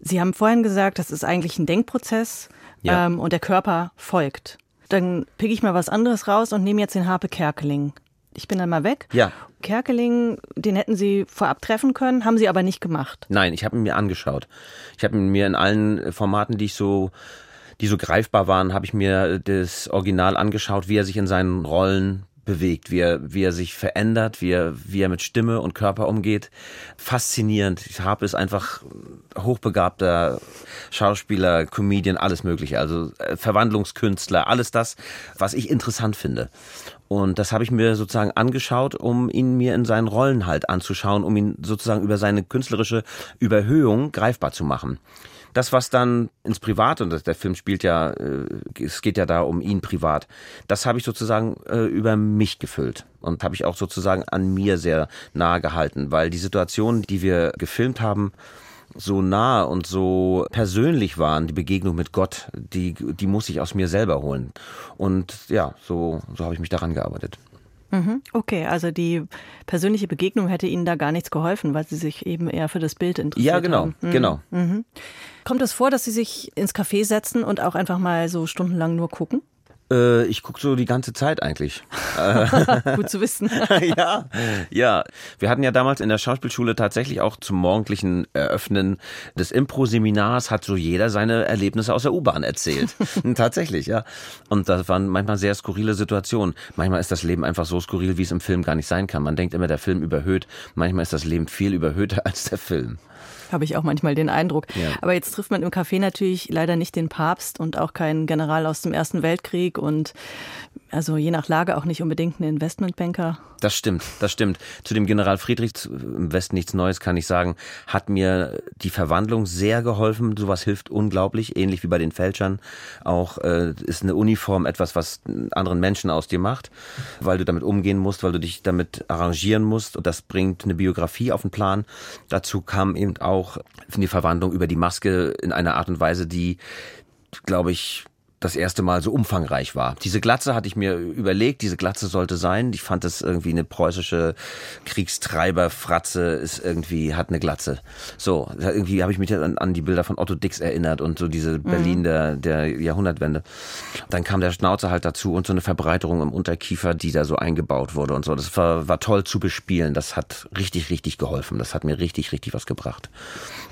Sie haben vorhin gesagt, das ist eigentlich ein Denkprozess ja. ähm, und der Körper folgt. Dann pick ich mal was anderes raus und nehme jetzt den Harpe Kerkeling. Ich bin dann mal weg. Ja. Kerkeling, den hätten Sie vorab treffen können, haben Sie aber nicht gemacht. Nein, ich habe ihn mir angeschaut. Ich habe ihn mir in allen Formaten, die ich so die so greifbar waren, habe ich mir das Original angeschaut, wie er sich in seinen Rollen bewegt, wie er, wie er sich verändert, wie er, wie er mit Stimme und Körper umgeht. Faszinierend. Ich habe es einfach hochbegabter Schauspieler, Comedian, alles mögliche. Also äh, Verwandlungskünstler, alles das, was ich interessant finde. Und das habe ich mir sozusagen angeschaut, um ihn mir in seinen Rollen halt anzuschauen, um ihn sozusagen über seine künstlerische Überhöhung greifbar zu machen. Das, was dann ins Private, und der Film spielt ja, äh, es geht ja da um ihn privat, das habe ich sozusagen äh, über mich gefüllt und habe ich auch sozusagen an mir sehr nahe gehalten, weil die Situationen, die wir gefilmt haben, so nah und so persönlich waren, die Begegnung mit Gott, die, die muss ich aus mir selber holen. Und ja, so, so habe ich mich daran gearbeitet. Mhm. Okay, also die persönliche Begegnung hätte Ihnen da gar nichts geholfen, weil Sie sich eben eher für das Bild interessieren. Ja, genau, haben. Mhm. genau. Mhm. Kommt es vor, dass Sie sich ins Café setzen und auch einfach mal so stundenlang nur gucken? Äh, ich gucke so die ganze Zeit eigentlich. [LAUGHS] Gut zu wissen. [LAUGHS] ja, ja. Wir hatten ja damals in der Schauspielschule tatsächlich auch zum morgendlichen Eröffnen des Impro-Seminars hat so jeder seine Erlebnisse aus der U-Bahn erzählt. [LAUGHS] tatsächlich, ja. Und das waren manchmal sehr skurrile Situationen. Manchmal ist das Leben einfach so skurril, wie es im Film gar nicht sein kann. Man denkt immer, der Film überhöht. Manchmal ist das Leben viel überhöhter als der Film. Habe ich auch manchmal den Eindruck. Ja. Aber jetzt trifft man im Café natürlich leider nicht den Papst und auch keinen General aus dem Ersten Weltkrieg und also je nach Lage auch nicht unbedingt einen Investmentbanker. Das stimmt, das stimmt. Zu dem General Friedrich im Westen nichts Neues kann ich sagen, hat mir die Verwandlung sehr geholfen. Sowas hilft unglaublich, ähnlich wie bei den Fälschern. Auch äh, ist eine Uniform etwas, was anderen Menschen aus dir macht, weil du damit umgehen musst, weil du dich damit arrangieren musst. Und das bringt eine Biografie auf den Plan. Dazu kam eben auch die Verwandlung über die Maske in einer Art und Weise, die, glaube ich, das erste Mal so umfangreich war. Diese Glatze hatte ich mir überlegt, diese Glatze sollte sein. Ich fand das irgendwie eine preußische Kriegstreiberfratze ist irgendwie hat eine Glatze. So, irgendwie habe ich mich an, an, die Bilder von Otto Dix erinnert und so diese mhm. Berlin der, der Jahrhundertwende. Dann kam der Schnauzer halt dazu und so eine Verbreiterung im Unterkiefer, die da so eingebaut wurde und so. Das war, war toll zu bespielen. Das hat richtig, richtig geholfen. Das hat mir richtig, richtig was gebracht.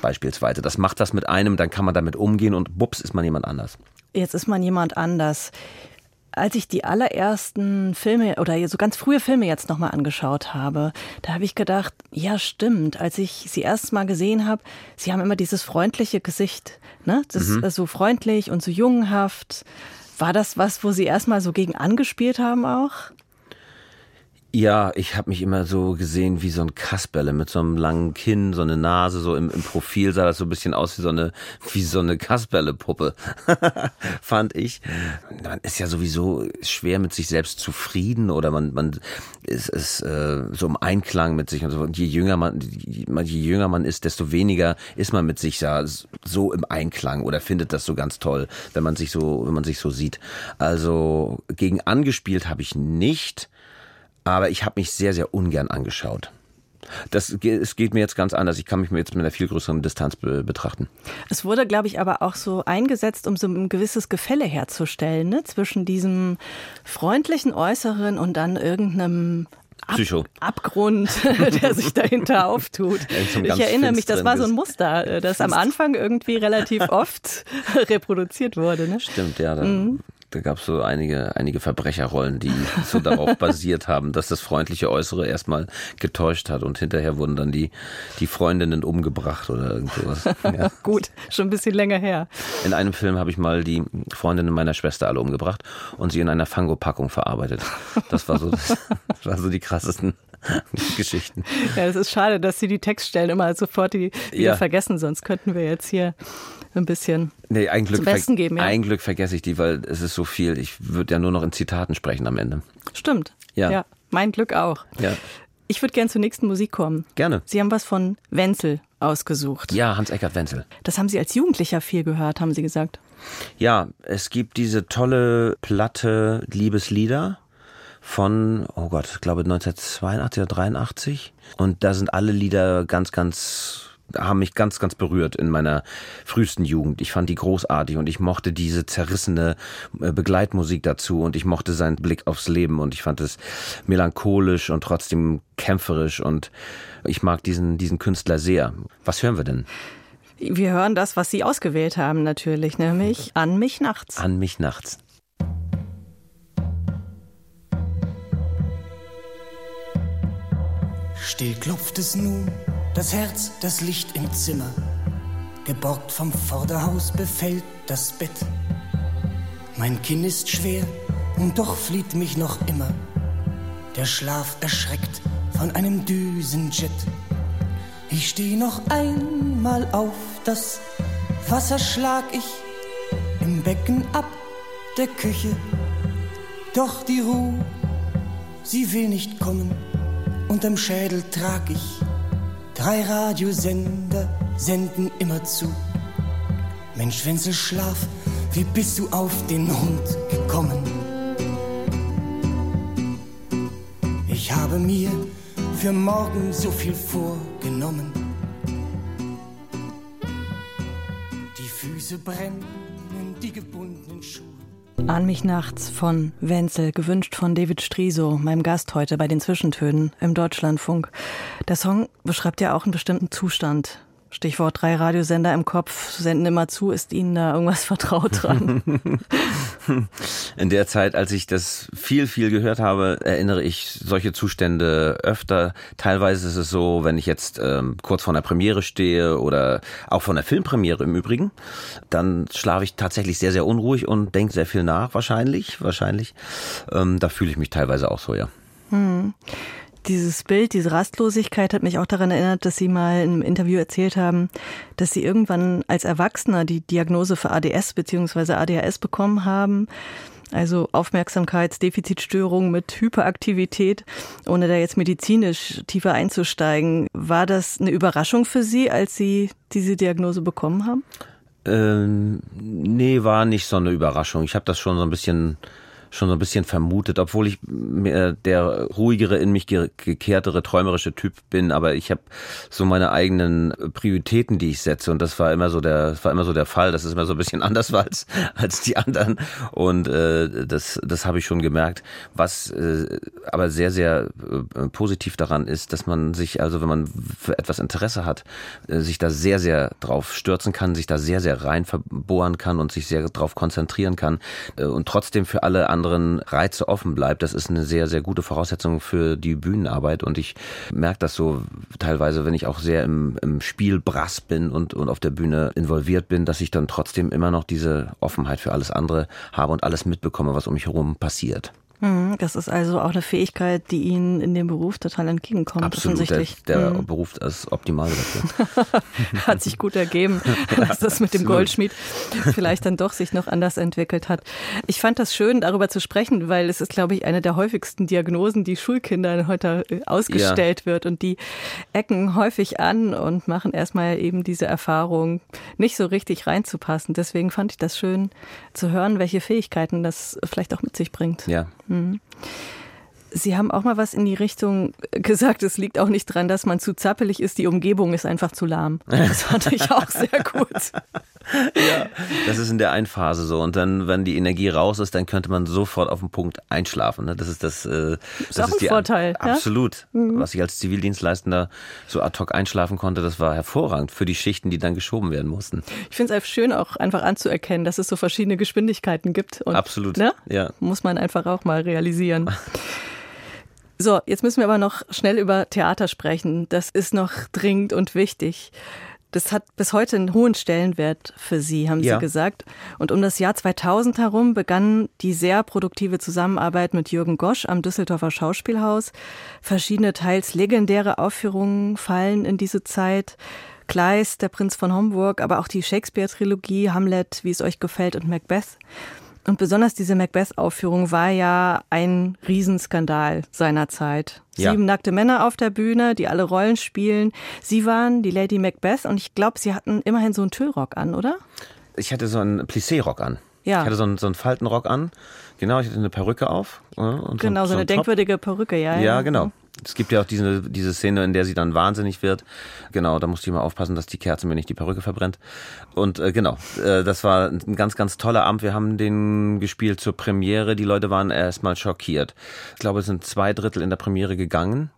Beispielsweise. Das macht das mit einem, dann kann man damit umgehen und bups ist man jemand anders jetzt ist man jemand anders. Als ich die allerersten Filme oder so ganz frühe Filme jetzt nochmal angeschaut habe, da habe ich gedacht, ja stimmt, als ich sie erst mal gesehen habe, sie haben immer dieses freundliche Gesicht, ne? Das mhm. ist so freundlich und so jungenhaft. War das was, wo sie erstmal so gegen angespielt haben auch? Ja, ich habe mich immer so gesehen wie so ein Kasperle mit so einem langen Kinn, so eine Nase, so im, im Profil sah das so ein bisschen aus wie so eine, wie so eine Kasperle-Puppe, [LAUGHS] fand ich. Man ist ja sowieso schwer mit sich selbst zufrieden oder man, man ist, ist äh, so im Einklang mit sich und so. Und je jünger man, je, jünger man ist, desto weniger ist man mit sich ja so im Einklang oder findet das so ganz toll, wenn man sich so, wenn man sich so sieht. Also gegen angespielt habe ich nicht aber ich habe mich sehr, sehr ungern angeschaut. Das, es geht mir jetzt ganz anders. Ich kann mich mir jetzt mit einer viel größeren Distanz be betrachten. Es wurde, glaube ich, aber auch so eingesetzt, um so ein gewisses Gefälle herzustellen, ne? zwischen diesem freundlichen Äußeren und dann irgendeinem Ab Psycho. Abgrund, [LAUGHS] der sich dahinter [LAUGHS] auftut. ich erinnere mich, das war so ein Muster, äh, das am Anfang irgendwie relativ oft [LAUGHS] reproduziert wurde. Ne? Stimmt, ja. Mhm da gab es so einige, einige Verbrecherrollen, die so darauf [LAUGHS] basiert haben, dass das freundliche Äußere erstmal getäuscht hat und hinterher wurden dann die, die Freundinnen umgebracht oder irgendwas. [LAUGHS] Ja. Gut, schon ein bisschen länger her. In einem Film habe ich mal die Freundinnen meiner Schwester alle umgebracht und sie in einer Fango-Packung verarbeitet. Das war so, das [LAUGHS] war so die krassesten Geschichten. Ja, es ist schade, dass Sie die Textstellen immer sofort wieder ja. vergessen, sonst könnten wir jetzt hier ein bisschen nee, ein Glück zum Besten geben. Ja. Ein Glück vergesse ich die, weil es ist so viel. Ich würde ja nur noch in Zitaten sprechen am Ende. Stimmt. Ja. ja mein Glück auch. Ja. Ich würde gerne zur nächsten Musik kommen. Gerne. Sie haben was von Wenzel ausgesucht. Ja, Hans-Eckert Wenzel. Das haben Sie als Jugendlicher viel gehört, haben Sie gesagt. Ja, es gibt diese tolle Platte Liebeslieder von, oh Gott, ich glaube 1982 oder 83. Und da sind alle Lieder ganz, ganz haben mich ganz, ganz berührt in meiner frühesten Jugend. Ich fand die großartig und ich mochte diese zerrissene äh, Begleitmusik dazu und ich mochte seinen Blick aufs Leben und ich fand es melancholisch und trotzdem kämpferisch und ich mag diesen, diesen Künstler sehr. Was hören wir denn? Wir hören das, was Sie ausgewählt haben, natürlich, nämlich An mich nachts. An mich nachts. Still klopft es nun das Herz, das Licht im Zimmer. Geborgt vom Vorderhaus befällt das Bett. Mein Kinn ist schwer und doch flieht mich noch immer. Der Schlaf erschreckt von einem Düsenjet. Ich steh noch einmal auf, das Wasser schlag ich im Becken ab der Küche. Doch die Ruhe, sie will nicht kommen, unterm Schädel trag ich Drei Radiosender senden immer zu. Mensch, Wenzel, schlaf, wie bist du auf den Hund gekommen? Ich habe mir für morgen so viel vorgenommen. Die Füße brennen, die gebundenen Schuhe. An mich nachts von Wenzel, gewünscht von David Striso, meinem Gast heute bei den Zwischentönen im Deutschlandfunk. Der Song beschreibt ja auch einen bestimmten Zustand. Stichwort drei Radiosender im Kopf, senden immer zu, ist Ihnen da irgendwas [LAUGHS] vertraut dran? [LAUGHS] In der Zeit, als ich das viel, viel gehört habe, erinnere ich solche Zustände öfter. Teilweise ist es so, wenn ich jetzt ähm, kurz vor einer Premiere stehe oder auch vor einer Filmpremiere im Übrigen, dann schlafe ich tatsächlich sehr, sehr unruhig und denke sehr viel nach, wahrscheinlich, wahrscheinlich. Ähm, da fühle ich mich teilweise auch so, ja. Hm. Dieses Bild, diese Rastlosigkeit hat mich auch daran erinnert, dass Sie mal in einem Interview erzählt haben, dass Sie irgendwann als Erwachsener die Diagnose für ADS bzw. ADHS bekommen haben. Also Aufmerksamkeitsdefizitstörung mit Hyperaktivität, ohne da jetzt medizinisch tiefer einzusteigen. War das eine Überraschung für Sie, als Sie diese Diagnose bekommen haben? Ähm, nee, war nicht so eine Überraschung. Ich habe das schon so ein bisschen schon so ein bisschen vermutet, obwohl ich mehr der ruhigere, in mich gekehrtere, träumerische Typ bin, aber ich habe so meine eigenen Prioritäten, die ich setze. Und das war immer so der, das war immer so der Fall, dass es immer so ein bisschen [LAUGHS] anders war als, als die anderen. Und äh, das, das habe ich schon gemerkt. Was äh, aber sehr, sehr äh, positiv daran ist, dass man sich also, wenn man für etwas Interesse hat, äh, sich da sehr, sehr drauf stürzen kann, sich da sehr, sehr rein verbohren kann und sich sehr drauf konzentrieren kann äh, und trotzdem für alle anderen anderen Reize offen bleibt, das ist eine sehr, sehr gute Voraussetzung für die Bühnenarbeit. Und ich merke das so teilweise, wenn ich auch sehr im, im Spiel brass bin und, und auf der Bühne involviert bin, dass ich dann trotzdem immer noch diese Offenheit für alles andere habe und alles mitbekomme, was um mich herum passiert. Mhm, das ist also auch eine Fähigkeit, die Ihnen in dem Beruf total entgegenkommt. Absolut, offensichtlich. der, der mhm. Beruf ist optimal dafür. [LAUGHS] hat sich gut ergeben, [LAUGHS] dass das mit dem Goldschmied vielleicht dann doch sich noch anders entwickelt hat. Ich fand das schön, darüber zu sprechen, weil es ist, glaube ich, eine der häufigsten Diagnosen, die Schulkindern heute äh, ausgestellt ja. wird. Und die ecken häufig an und machen erstmal eben diese Erfahrung, nicht so richtig reinzupassen. Deswegen fand ich das schön zu hören, welche Fähigkeiten das vielleicht auch mit sich bringt. Ja. Mhm. 嗯。Sie haben auch mal was in die Richtung gesagt, es liegt auch nicht dran, dass man zu zappelig ist, die Umgebung ist einfach zu lahm. Das fand ich auch sehr gut. [LAUGHS] ja, das ist in der Einphase so. Und dann, wenn die Energie raus ist, dann könnte man sofort auf den Punkt einschlafen. Ne? Das ist das, äh, das, das ist, ist ein Vorteil. Ja? Absolut. Mhm. Was ich als Zivildienstleistender so ad hoc einschlafen konnte, das war hervorragend für die Schichten, die dann geschoben werden mussten. Ich finde es einfach schön, auch einfach anzuerkennen, dass es so verschiedene Geschwindigkeiten gibt. Und, Absolut. Ne? Ja. Muss man einfach auch mal realisieren. [LAUGHS] So, jetzt müssen wir aber noch schnell über Theater sprechen. Das ist noch dringend und wichtig. Das hat bis heute einen hohen Stellenwert für Sie, haben ja. Sie gesagt. Und um das Jahr 2000 herum begann die sehr produktive Zusammenarbeit mit Jürgen Gosch am Düsseldorfer Schauspielhaus. Verschiedene teils legendäre Aufführungen fallen in diese Zeit. Kleist, der Prinz von Homburg, aber auch die Shakespeare-Trilogie, Hamlet, wie es euch gefällt und Macbeth. Und besonders diese Macbeth-Aufführung war ja ein Riesenskandal seiner Zeit. Ja. Sieben nackte Männer auf der Bühne, die alle Rollen spielen. Sie waren die Lady Macbeth und ich glaube, sie hatten immerhin so einen Tüllrock an, oder? Ich hatte so einen Plissé-Rock an. Ja. Ich hatte so einen, so einen Faltenrock an. Genau, ich hatte eine Perücke auf. Und genau, so, so, so eine denkwürdige Perücke, ja. Ja, ja. genau. Es gibt ja auch diese, diese Szene, in der sie dann wahnsinnig wird. Genau, da musste ich mal aufpassen, dass die Kerze mir nicht die Perücke verbrennt. Und äh, genau, äh, das war ein ganz, ganz toller Abend. Wir haben den gespielt zur Premiere. Die Leute waren erstmal schockiert. Ich glaube, es sind zwei Drittel in der Premiere gegangen.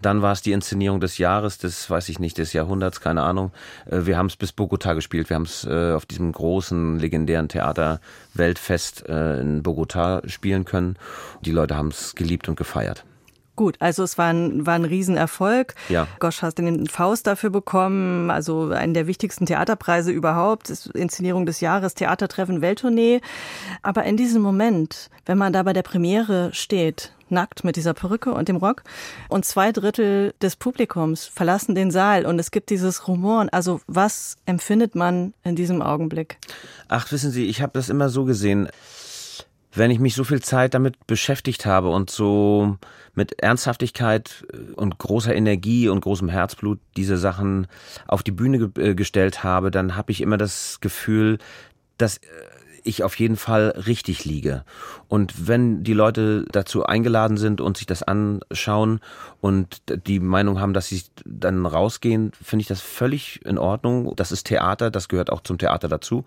Dann war es die Inszenierung des Jahres, des, weiß ich nicht, des Jahrhunderts, keine Ahnung. Äh, wir haben es bis Bogota gespielt. Wir haben es äh, auf diesem großen, legendären Theater Weltfest äh, in Bogota spielen können. Die Leute haben es geliebt und gefeiert. Gut, also es war ein, war ein Riesenerfolg. Ja. Gosch hat den Faust dafür bekommen, also einen der wichtigsten Theaterpreise überhaupt, Inszenierung des Jahres, Theatertreffen, Welttournee. Aber in diesem Moment, wenn man da bei der Premiere steht, nackt mit dieser Perücke und dem Rock. Und zwei Drittel des Publikums verlassen den Saal und es gibt dieses Rumoren. Also was empfindet man in diesem Augenblick? Ach, wissen Sie, ich habe das immer so gesehen wenn ich mich so viel Zeit damit beschäftigt habe und so mit Ernsthaftigkeit und großer Energie und großem Herzblut diese Sachen auf die Bühne ge äh, gestellt habe, dann habe ich immer das Gefühl, dass äh, ich auf jeden Fall richtig liege. Und wenn die Leute dazu eingeladen sind und sich das anschauen und die Meinung haben, dass sie dann rausgehen, finde ich das völlig in Ordnung. Das ist Theater, das gehört auch zum Theater dazu.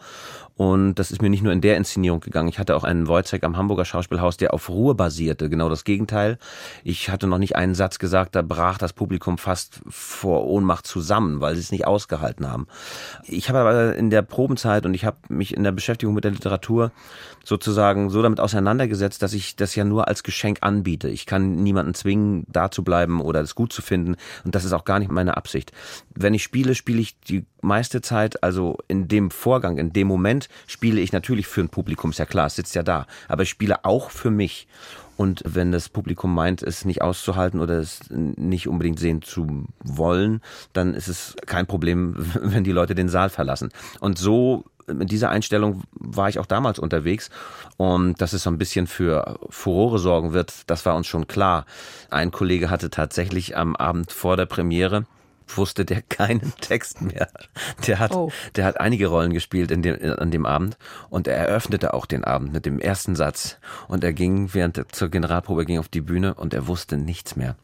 Und das ist mir nicht nur in der Inszenierung gegangen. Ich hatte auch einen Wojciech am Hamburger Schauspielhaus, der auf Ruhe basierte. Genau das Gegenteil. Ich hatte noch nicht einen Satz gesagt, da brach das Publikum fast vor Ohnmacht zusammen, weil sie es nicht ausgehalten haben. Ich habe aber in der Probenzeit und ich habe mich in der Beschäftigung mit der Literatur sozusagen so damit auseinandergesetzt, dass ich das ja nur als Geschenk anbiete. Ich kann niemanden zwingen, da zu bleiben oder es gut zu finden. Und das ist auch gar nicht meine Absicht. Wenn ich spiele, spiele ich die meiste Zeit, also in dem Vorgang, in dem Moment, spiele ich natürlich für ein Publikum, ist ja klar, es sitzt ja da. Aber ich spiele auch für mich. Und wenn das Publikum meint, es nicht auszuhalten oder es nicht unbedingt sehen zu wollen, dann ist es kein Problem, [LAUGHS] wenn die Leute den Saal verlassen. Und so mit dieser Einstellung war ich auch damals unterwegs. Und dass es so ein bisschen für Furore sorgen wird, das war uns schon klar. Ein Kollege hatte tatsächlich am Abend vor der Premiere wusste der keinen [LAUGHS] Text mehr. Der hat, oh. der hat einige Rollen gespielt in dem, an dem Abend und er eröffnete auch den Abend mit dem ersten Satz und er ging während der, zur Generalprobe ging auf die Bühne und er wusste nichts mehr.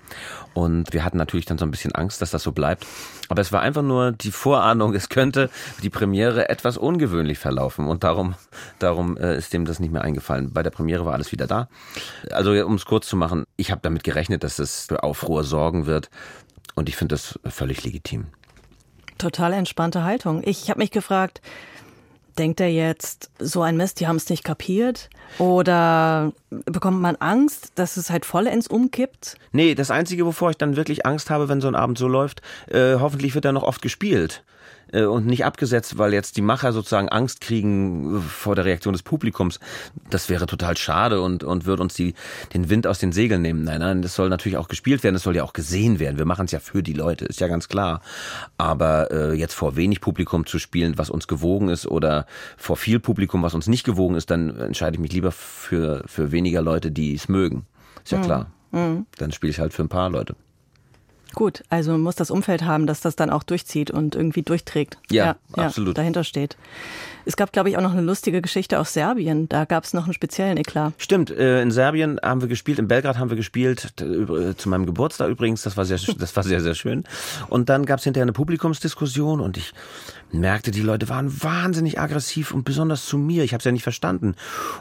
Und wir hatten natürlich dann so ein bisschen Angst, dass das so bleibt. Aber es war einfach nur die Vorahnung, es könnte die Premiere etwas ungewöhnlich verlaufen und darum, darum äh, ist dem das nicht mehr eingefallen. Bei der Premiere war alles wieder da. Also um es kurz zu machen, ich habe damit gerechnet, dass es für Aufruhr sorgen wird. Und ich finde das völlig legitim. Total entspannte Haltung. Ich habe mich gefragt, denkt er jetzt, so ein Mist, die haben es nicht kapiert? Oder bekommt man Angst, dass es halt vollends umkippt? Nee, das Einzige, wovor ich dann wirklich Angst habe, wenn so ein Abend so läuft, äh, hoffentlich wird er noch oft gespielt. Äh, und nicht abgesetzt, weil jetzt die Macher sozusagen Angst kriegen vor der Reaktion des Publikums. Das wäre total schade und, und würde uns die, den Wind aus den Segeln nehmen. Nein, nein, das soll natürlich auch gespielt werden, das soll ja auch gesehen werden. Wir machen es ja für die Leute, ist ja ganz klar. Aber äh, jetzt vor wenig Publikum zu spielen, was uns gewogen ist, oder vor viel Publikum, was uns nicht gewogen ist, dann entscheide ich mich lieber für, für weniger Leute, die es mögen. Ist ja mhm. klar. Mhm. Dann spiele ich halt für ein paar Leute. Gut, also muss das Umfeld haben, dass das dann auch durchzieht und irgendwie durchträgt. Ja, ja absolut. Ja, dahinter steht. Es gab, glaube ich, auch noch eine lustige Geschichte aus Serbien. Da gab es noch einen speziellen Eklat. Stimmt, äh, in Serbien haben wir gespielt, in Belgrad haben wir gespielt, äh, zu meinem Geburtstag übrigens. Das war sehr, das war sehr, sehr schön. Und dann gab es hinterher eine Publikumsdiskussion und ich merkte, die Leute waren wahnsinnig aggressiv und besonders zu mir. Ich habe es ja nicht verstanden.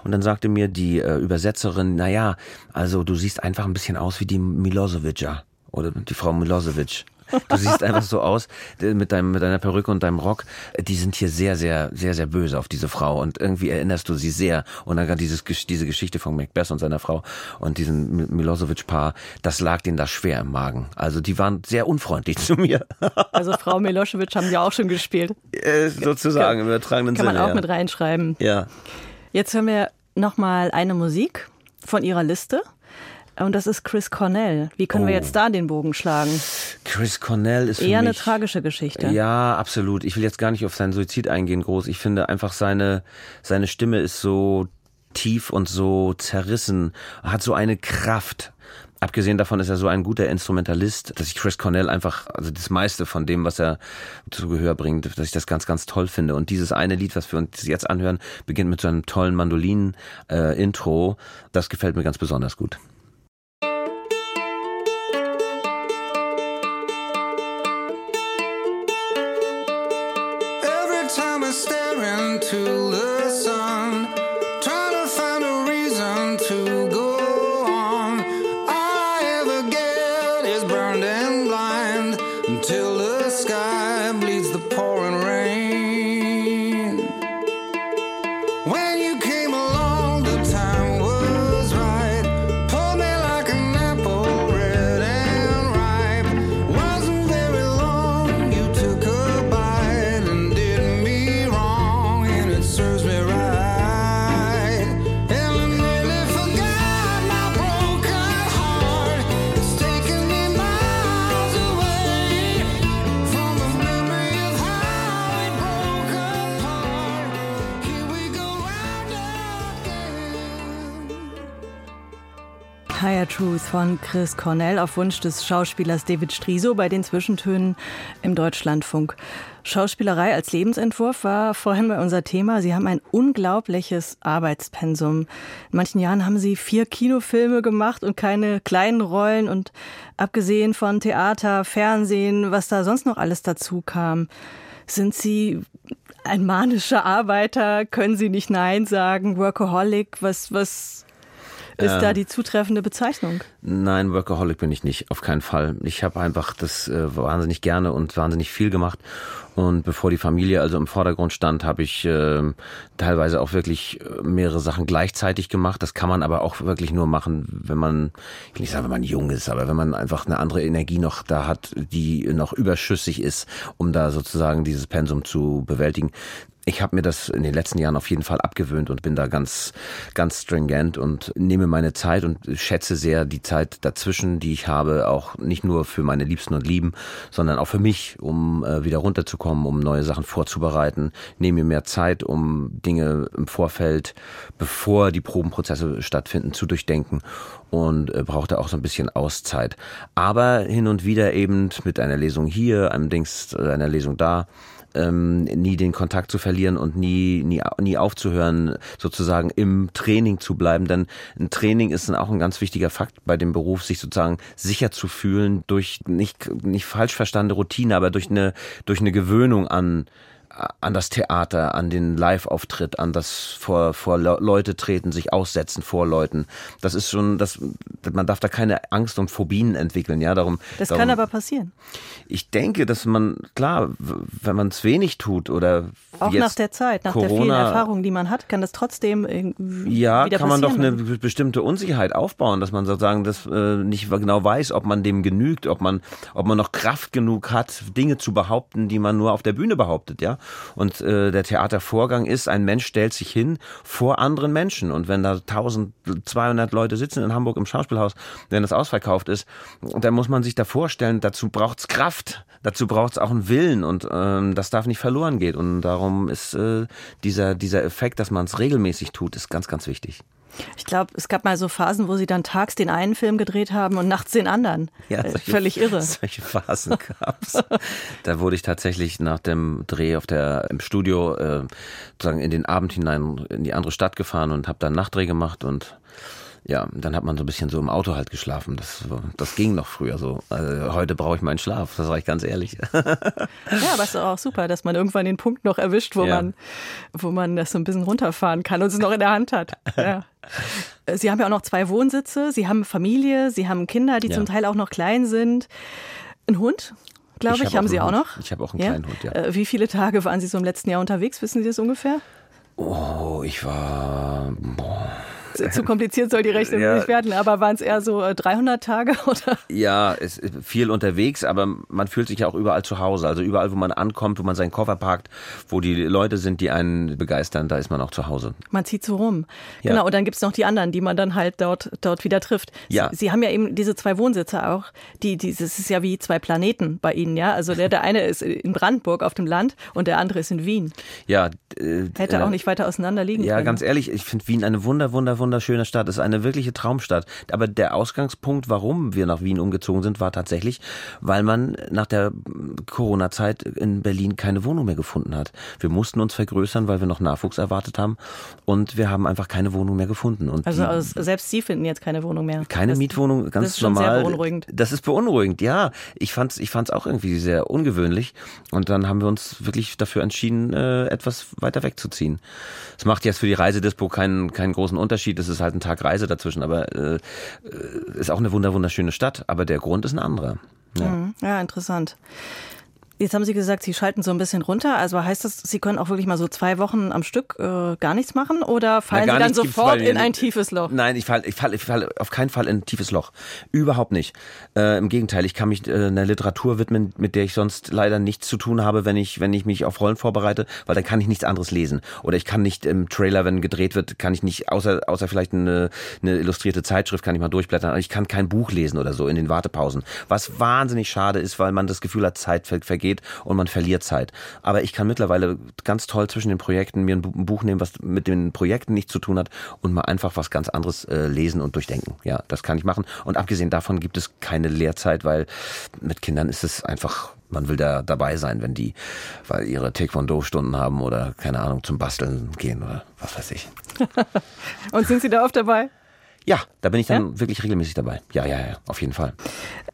Und dann sagte mir die äh, Übersetzerin, na ja, also du siehst einfach ein bisschen aus wie die Milosevica oder die Frau Milosevic. Du siehst einfach so aus mit, deinem, mit deiner Perücke und deinem Rock. Die sind hier sehr, sehr, sehr, sehr böse auf diese Frau und irgendwie erinnerst du sie sehr. Und dann dieses, diese Geschichte von Macbeth und seiner Frau und diesem Milosevic-Paar, das lag denen da schwer im Magen. Also die waren sehr unfreundlich [LAUGHS] zu mir. Also Frau Milosevic haben ja auch schon gespielt. Äh, sozusagen im übertragenen Sinne. Kann man auch ja. mit reinschreiben. Ja. Jetzt hören wir nochmal eine Musik von ihrer Liste. Und das ist Chris Cornell. Wie können oh. wir jetzt da den Bogen schlagen? Chris Cornell ist eher mich, eine tragische Geschichte. Ja, absolut. Ich will jetzt gar nicht auf seinen Suizid eingehen, groß. Ich finde einfach seine seine Stimme ist so tief und so zerrissen, hat so eine Kraft. Abgesehen davon ist er so ein guter Instrumentalist, dass ich Chris Cornell einfach, also das meiste von dem, was er zu Gehör bringt, dass ich das ganz, ganz toll finde. Und dieses eine Lied, was wir uns jetzt anhören, beginnt mit so einem tollen Mandolin-Intro. Äh, das gefällt mir ganz besonders gut. Truth von Chris Cornell auf Wunsch des Schauspielers David Striso bei den Zwischentönen im Deutschlandfunk. Schauspielerei als Lebensentwurf war vorhin bei unser Thema. Sie haben ein unglaubliches Arbeitspensum. In manchen Jahren haben Sie vier Kinofilme gemacht und keine kleinen Rollen und abgesehen von Theater, Fernsehen, was da sonst noch alles dazu kam. Sind Sie ein manischer Arbeiter? Können Sie nicht Nein sagen? Workaholic? Was, was ist ähm, da die zutreffende Bezeichnung? Nein, Workaholic bin ich nicht, auf keinen Fall. Ich habe einfach das äh, wahnsinnig gerne und wahnsinnig viel gemacht. Und bevor die Familie also im Vordergrund stand, habe ich äh, teilweise auch wirklich äh, mehrere Sachen gleichzeitig gemacht. Das kann man aber auch wirklich nur machen, wenn man, ich will nicht sagen, wenn man jung ist, aber wenn man einfach eine andere Energie noch da hat, die noch überschüssig ist, um da sozusagen dieses Pensum zu bewältigen ich habe mir das in den letzten Jahren auf jeden Fall abgewöhnt und bin da ganz, ganz stringent und nehme meine Zeit und schätze sehr die Zeit dazwischen, die ich habe, auch nicht nur für meine Liebsten und Lieben, sondern auch für mich, um äh, wieder runterzukommen, um neue Sachen vorzubereiten. Nehme mir mehr Zeit, um Dinge im Vorfeld, bevor die Probenprozesse stattfinden, zu durchdenken und äh, brauchte auch so ein bisschen Auszeit. Aber hin und wieder eben mit einer Lesung hier, einem Dings, einer Lesung da ähm, nie den Kontakt zu verlieren und nie, nie, nie aufzuhören, sozusagen im Training zu bleiben. Denn ein Training ist auch ein ganz wichtiger Fakt bei dem Beruf, sich sozusagen sicher zu fühlen durch nicht, nicht falsch verstandene Routine, aber durch eine, durch eine Gewöhnung an an das Theater, an den Live-Auftritt, an das vor, vor Leute treten, sich aussetzen vor Leuten. Das ist schon, das, man darf da keine Angst und Phobien entwickeln, ja, darum. Das darum, kann aber passieren. Ich denke, dass man, klar, wenn man es wenig tut oder auch nach der Zeit, nach Corona, der vielen Erfahrungen, die man hat, kann das trotzdem ja, kann man doch eine bestimmte Unsicherheit aufbauen, dass man sozusagen das äh, nicht genau weiß, ob man dem genügt, ob man, ob man noch Kraft genug hat, Dinge zu behaupten, die man nur auf der Bühne behauptet, ja. Und äh, der Theatervorgang ist, ein Mensch stellt sich hin vor anderen Menschen. Und wenn da 1200 Leute sitzen in Hamburg im Schauspielhaus, wenn das ausverkauft ist, dann muss man sich da vorstellen, dazu braucht's Kraft, dazu braucht's auch einen Willen und ähm, das darf nicht verloren gehen. Und darum ist äh, dieser, dieser Effekt, dass man es regelmäßig tut, ist ganz, ganz wichtig. Ich glaube, es gab mal so Phasen, wo sie dann tags den einen Film gedreht haben und nachts den anderen. Ja, äh, solche, völlig irre. [LAUGHS] Solche Phasen gab's. da wurde ich tatsächlich nach dem Dreh auf der im Studio äh, sozusagen in den Abend hinein in die andere Stadt gefahren und habe dann Nachtdreh gemacht und ja, dann hat man so ein bisschen so im Auto halt geschlafen. Das, das ging noch früher so. Also heute brauche ich meinen Schlaf, das sage ich ganz ehrlich. [LAUGHS] ja, aber es ist auch super, dass man irgendwann den Punkt noch erwischt, wo ja. man, wo man das so ein bisschen runterfahren kann und es noch in der Hand hat. [LAUGHS] Ja. Sie haben ja auch noch zwei Wohnsitze, Sie haben Familie, Sie haben Kinder, die ja. zum Teil auch noch klein sind. Ein Hund? Glaube ich, ich hab haben Sie auch noch? Ich habe auch einen ja? kleinen Hund, ja. Äh, wie viele Tage waren Sie so im letzten Jahr unterwegs? Wissen Sie das ungefähr? Oh, ich war. Boah zu kompliziert soll die Rechnung ja. nicht werden, aber waren es eher so 300 äh, Tage [LAUGHS] oder? Ja, es ist viel unterwegs, aber man fühlt sich ja auch überall zu Hause. Also überall, wo man ankommt, wo man seinen Koffer parkt, wo die Leute sind, die einen begeistern, da ist man auch zu Hause. Man zieht so rum. Ja. Genau, und dann gibt es noch die anderen, die man dann halt dort, dort wieder trifft. Ja. Sie, Sie haben ja eben diese zwei Wohnsitze auch, die, die, das ist ja wie zwei Planeten bei Ihnen, ja. Also der, der eine ist in Brandenburg auf dem Land und der andere ist in Wien. Ja. Äh, Hätte auch nicht weiter auseinander liegen ja, können. Ja, ganz ehrlich, ich finde Wien eine wunder, wunder, wunder wunderschöne Stadt, ist eine wirkliche Traumstadt. Aber der Ausgangspunkt, warum wir nach Wien umgezogen sind, war tatsächlich, weil man nach der Corona-Zeit in Berlin keine Wohnung mehr gefunden hat. Wir mussten uns vergrößern, weil wir noch Nachwuchs erwartet haben und wir haben einfach keine Wohnung mehr gefunden. Und also die, selbst Sie finden jetzt keine Wohnung mehr? Keine das, Mietwohnung, ganz das ist normal. Sehr beunruhigend. Das ist beunruhigend, ja. Ich fand's, ich fand's auch irgendwie sehr ungewöhnlich und dann haben wir uns wirklich dafür entschieden, äh, etwas weiter wegzuziehen. Es macht jetzt für die Reisedispo keinen, keinen großen Unterschied. Es ist halt ein Tag Reise dazwischen, aber äh, ist auch eine wunder wunderschöne Stadt. Aber der Grund ist ein anderer. Ja, mhm. ja interessant. Jetzt haben Sie gesagt, Sie schalten so ein bisschen runter. Also heißt das, Sie können auch wirklich mal so zwei Wochen am Stück äh, gar nichts machen oder fallen Sie dann sofort in ein tiefes Loch? Nein, ich falle ich fall, ich fall auf keinen Fall in ein tiefes Loch. Überhaupt nicht. Äh, Im Gegenteil, ich kann mich äh, einer Literatur widmen, mit der ich sonst leider nichts zu tun habe, wenn ich, wenn ich mich auf Rollen vorbereite, weil dann kann ich nichts anderes lesen. Oder ich kann nicht im Trailer, wenn gedreht wird, kann ich nicht, außer, außer vielleicht eine, eine illustrierte Zeitschrift, kann ich mal durchblättern, aber ich kann kein Buch lesen oder so in den Wartepausen. Was wahnsinnig schade ist, weil man das Gefühl hat, Zeit vergeht und man verliert Zeit. Aber ich kann mittlerweile ganz toll zwischen den Projekten mir ein Buch nehmen, was mit den Projekten nichts zu tun hat und mal einfach was ganz anderes äh, lesen und durchdenken. Ja, das kann ich machen. Und abgesehen davon gibt es keine Lehrzeit, weil mit Kindern ist es einfach man will da dabei sein, wenn die, weil ihre Taekwondo-Stunden haben oder keine Ahnung zum Basteln gehen oder was weiß ich. [LAUGHS] und sind Sie da oft dabei? Ja, da bin ich dann ja? wirklich regelmäßig dabei. Ja, ja, ja, auf jeden Fall.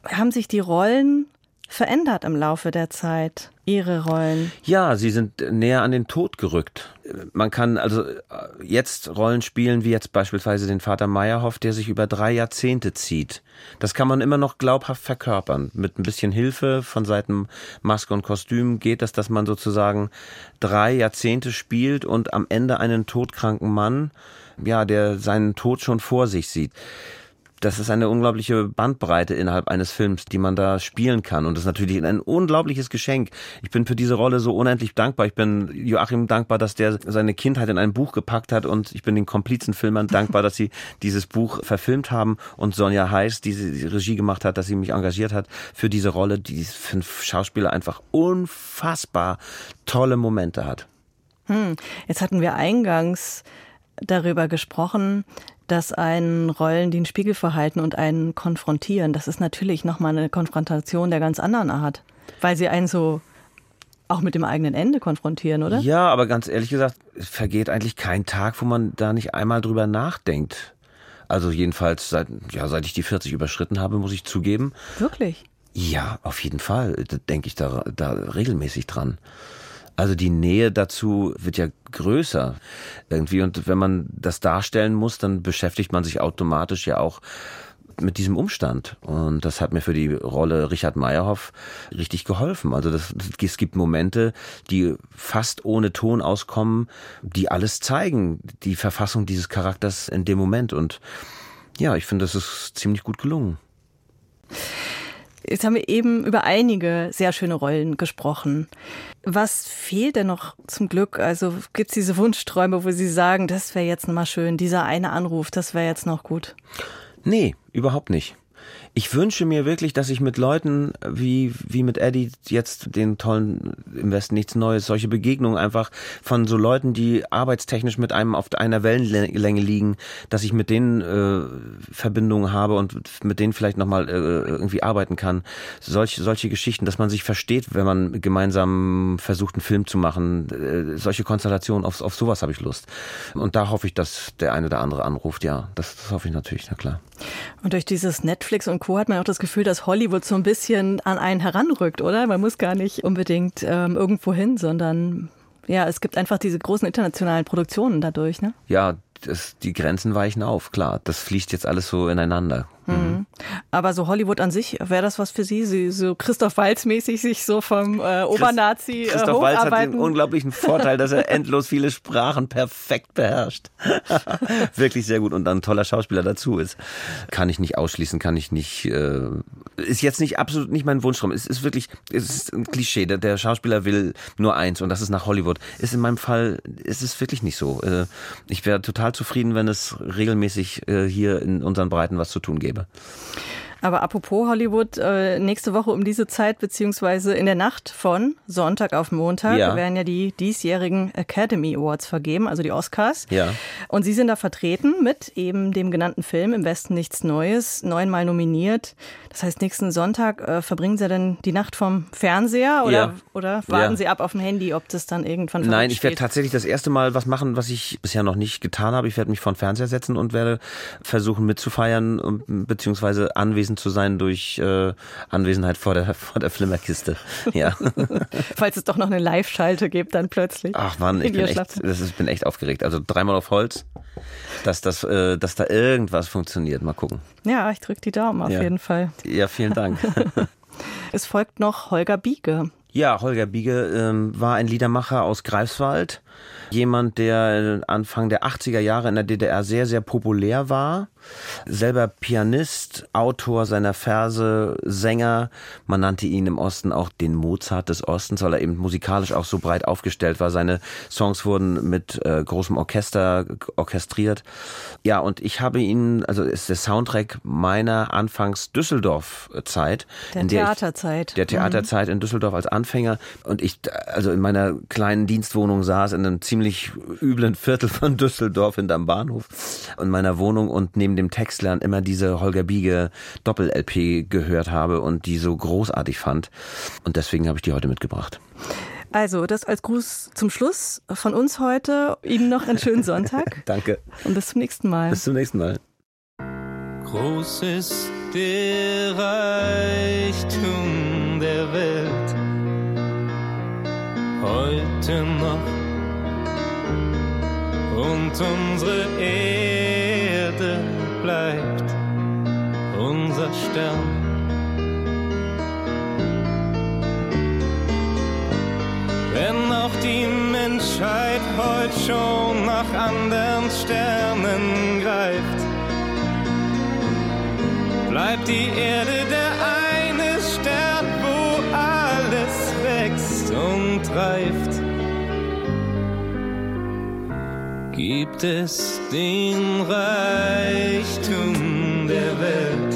Haben sich die Rollen verändert im Laufe der Zeit, Ihre Rollen? Ja, sie sind näher an den Tod gerückt. Man kann also äh, jetzt Rollen spielen, wie jetzt beispielsweise den Vater Meyerhoff, der sich über drei Jahrzehnte zieht. Das kann man immer noch glaubhaft verkörpern. Mit ein bisschen Hilfe von Seiten Maske und Kostüm geht das, dass man sozusagen drei Jahrzehnte spielt und am Ende einen todkranken Mann, ja, der seinen Tod schon vor sich sieht das ist eine unglaubliche Bandbreite innerhalb eines Films, die man da spielen kann. Und das ist natürlich ein unglaubliches Geschenk. Ich bin für diese Rolle so unendlich dankbar. Ich bin Joachim dankbar, dass der seine Kindheit in ein Buch gepackt hat und ich bin den Komplizenfilmern dankbar, dass sie [LAUGHS] dieses Buch verfilmt haben und Sonja Heiß, die die Regie gemacht hat, dass sie mich engagiert hat für diese Rolle, die fünf Schauspieler einfach unfassbar tolle Momente hat. Hm. Jetzt hatten wir eingangs darüber gesprochen, dass einen Rollen den Spiegel verhalten und einen konfrontieren. Das ist natürlich nochmal eine Konfrontation der ganz anderen Art, weil sie einen so auch mit dem eigenen Ende konfrontieren, oder? Ja, aber ganz ehrlich gesagt, es vergeht eigentlich kein Tag, wo man da nicht einmal drüber nachdenkt. Also jedenfalls seit, ja, seit ich die 40 überschritten habe, muss ich zugeben. Wirklich? Ja, auf jeden Fall. Da denke ich da, da regelmäßig dran. Also die Nähe dazu wird ja größer irgendwie und wenn man das darstellen muss, dann beschäftigt man sich automatisch ja auch mit diesem Umstand. Und das hat mir für die Rolle Richard Meyerhoff richtig geholfen. Also das, es gibt Momente, die fast ohne Ton auskommen, die alles zeigen, die Verfassung dieses Charakters in dem Moment. Und ja, ich finde, das ist ziemlich gut gelungen. Jetzt haben wir eben über einige sehr schöne Rollen gesprochen. Was fehlt denn noch zum Glück? Also gibt es diese Wunschträume, wo Sie sagen, das wäre jetzt mal schön, dieser eine Anruf, das wäre jetzt noch gut? Nee, überhaupt nicht. Ich wünsche mir wirklich, dass ich mit Leuten wie, wie mit Eddie jetzt den tollen im Westen nichts Neues, solche Begegnungen einfach von so Leuten, die arbeitstechnisch mit einem auf einer Wellenlänge liegen, dass ich mit denen äh, Verbindungen habe und mit denen vielleicht nochmal äh, irgendwie arbeiten kann. Solche, solche Geschichten, dass man sich versteht, wenn man gemeinsam versucht, einen Film zu machen. Äh, solche Konstellationen, auf, auf sowas habe ich Lust. Und da hoffe ich, dass der eine oder andere anruft, ja. Das, das hoffe ich natürlich, na klar. Und durch dieses Netflix und Co. hat man auch das Gefühl, dass Hollywood so ein bisschen an einen heranrückt, oder? Man muss gar nicht unbedingt ähm, irgendwo hin, sondern ja, es gibt einfach diese großen internationalen Produktionen dadurch, ne? Ja, das, die Grenzen weichen auf, klar. Das fließt jetzt alles so ineinander. Mhm. Aber so Hollywood an sich, wäre das was für Sie? Sie so Christoph Walz mäßig sich so vom äh, Obernazi äh, Christoph Walz hat den unglaublichen Vorteil, dass er [LAUGHS] endlos viele Sprachen perfekt beherrscht. [LAUGHS] Wirklich sehr gut und dann ein toller Schauspieler dazu ist. Kann ich nicht ausschließen, kann ich nicht. Äh, ist jetzt nicht absolut nicht mein Wunschtraum. Es ist wirklich, es ist ein Klischee. Der, der Schauspieler will nur eins und das ist nach Hollywood. Ist in meinem Fall, ist es wirklich nicht so. Äh, ich wäre total zufrieden, wenn es regelmäßig äh, hier in unseren Breiten was zu tun gäbe gäbe. Aber apropos Hollywood, äh, nächste Woche um diese Zeit, beziehungsweise in der Nacht von Sonntag auf Montag, ja. werden ja die diesjährigen Academy Awards vergeben, also die Oscars. Ja. Und Sie sind da vertreten mit eben dem genannten Film Im Westen nichts Neues, neunmal nominiert. Das heißt, nächsten Sonntag äh, verbringen Sie dann die Nacht vom Fernseher oder, ja. oder warten. Sie ab auf dem Handy, ob das dann irgendwann Nein, ich werde tatsächlich das erste Mal was machen, was ich bisher noch nicht getan habe. Ich werde mich vor den Fernseher setzen und werde versuchen mitzufeiern, beziehungsweise anwesend gewesen zu sein durch äh, Anwesenheit vor der, [LAUGHS] vor der Flimmerkiste. Ja. [LAUGHS] Falls es doch noch eine Live-Schalte gibt, dann plötzlich. Ach man, ich bin echt, das ist, bin echt aufgeregt. Also dreimal auf Holz, dass, das, äh, dass da irgendwas funktioniert. Mal gucken. Ja, ich drücke die Daumen auf ja. jeden Fall. Ja, vielen Dank. [LAUGHS] es folgt noch Holger Biege. Ja, Holger Biege ähm, war ein Liedermacher aus Greifswald. Jemand, der Anfang der 80er Jahre in der DDR sehr, sehr populär war selber Pianist, Autor seiner Verse, Sänger. Man nannte ihn im Osten auch den Mozart des Ostens, weil er eben musikalisch auch so breit aufgestellt war. Seine Songs wurden mit äh, großem Orchester orchestriert. Ja, und ich habe ihn, also ist der Soundtrack meiner Anfangs Düsseldorf-Zeit. Der Theaterzeit. der Theaterzeit in Düsseldorf als Anfänger. Und ich, also in meiner kleinen Dienstwohnung saß in einem ziemlich üblen Viertel von Düsseldorf hinterm Bahnhof und meiner Wohnung und neben neben dem Textlernen immer diese Holger Biege Doppel-LP gehört habe und die so großartig fand. Und deswegen habe ich die heute mitgebracht. Also, das als Gruß zum Schluss von uns heute. Ihnen noch einen schönen Sonntag. [LAUGHS] Danke. Und bis zum nächsten Mal. Bis zum nächsten Mal. Groß ist der Reichtum der Welt. Heute noch. Und unsere Erde bleibt unser Stern. Wenn auch die Menschheit heute schon nach anderen Sternen greift, bleibt die Erde der eine Stern, wo alles wächst und reift. Gibt es den Reichtum der Welt.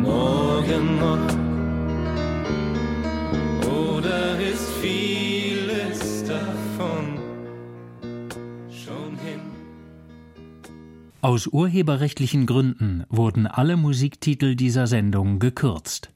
Morgen noch oder ist vieles davon schon hin? Aus urheberrechtlichen Gründen wurden alle Musiktitel dieser Sendung gekürzt.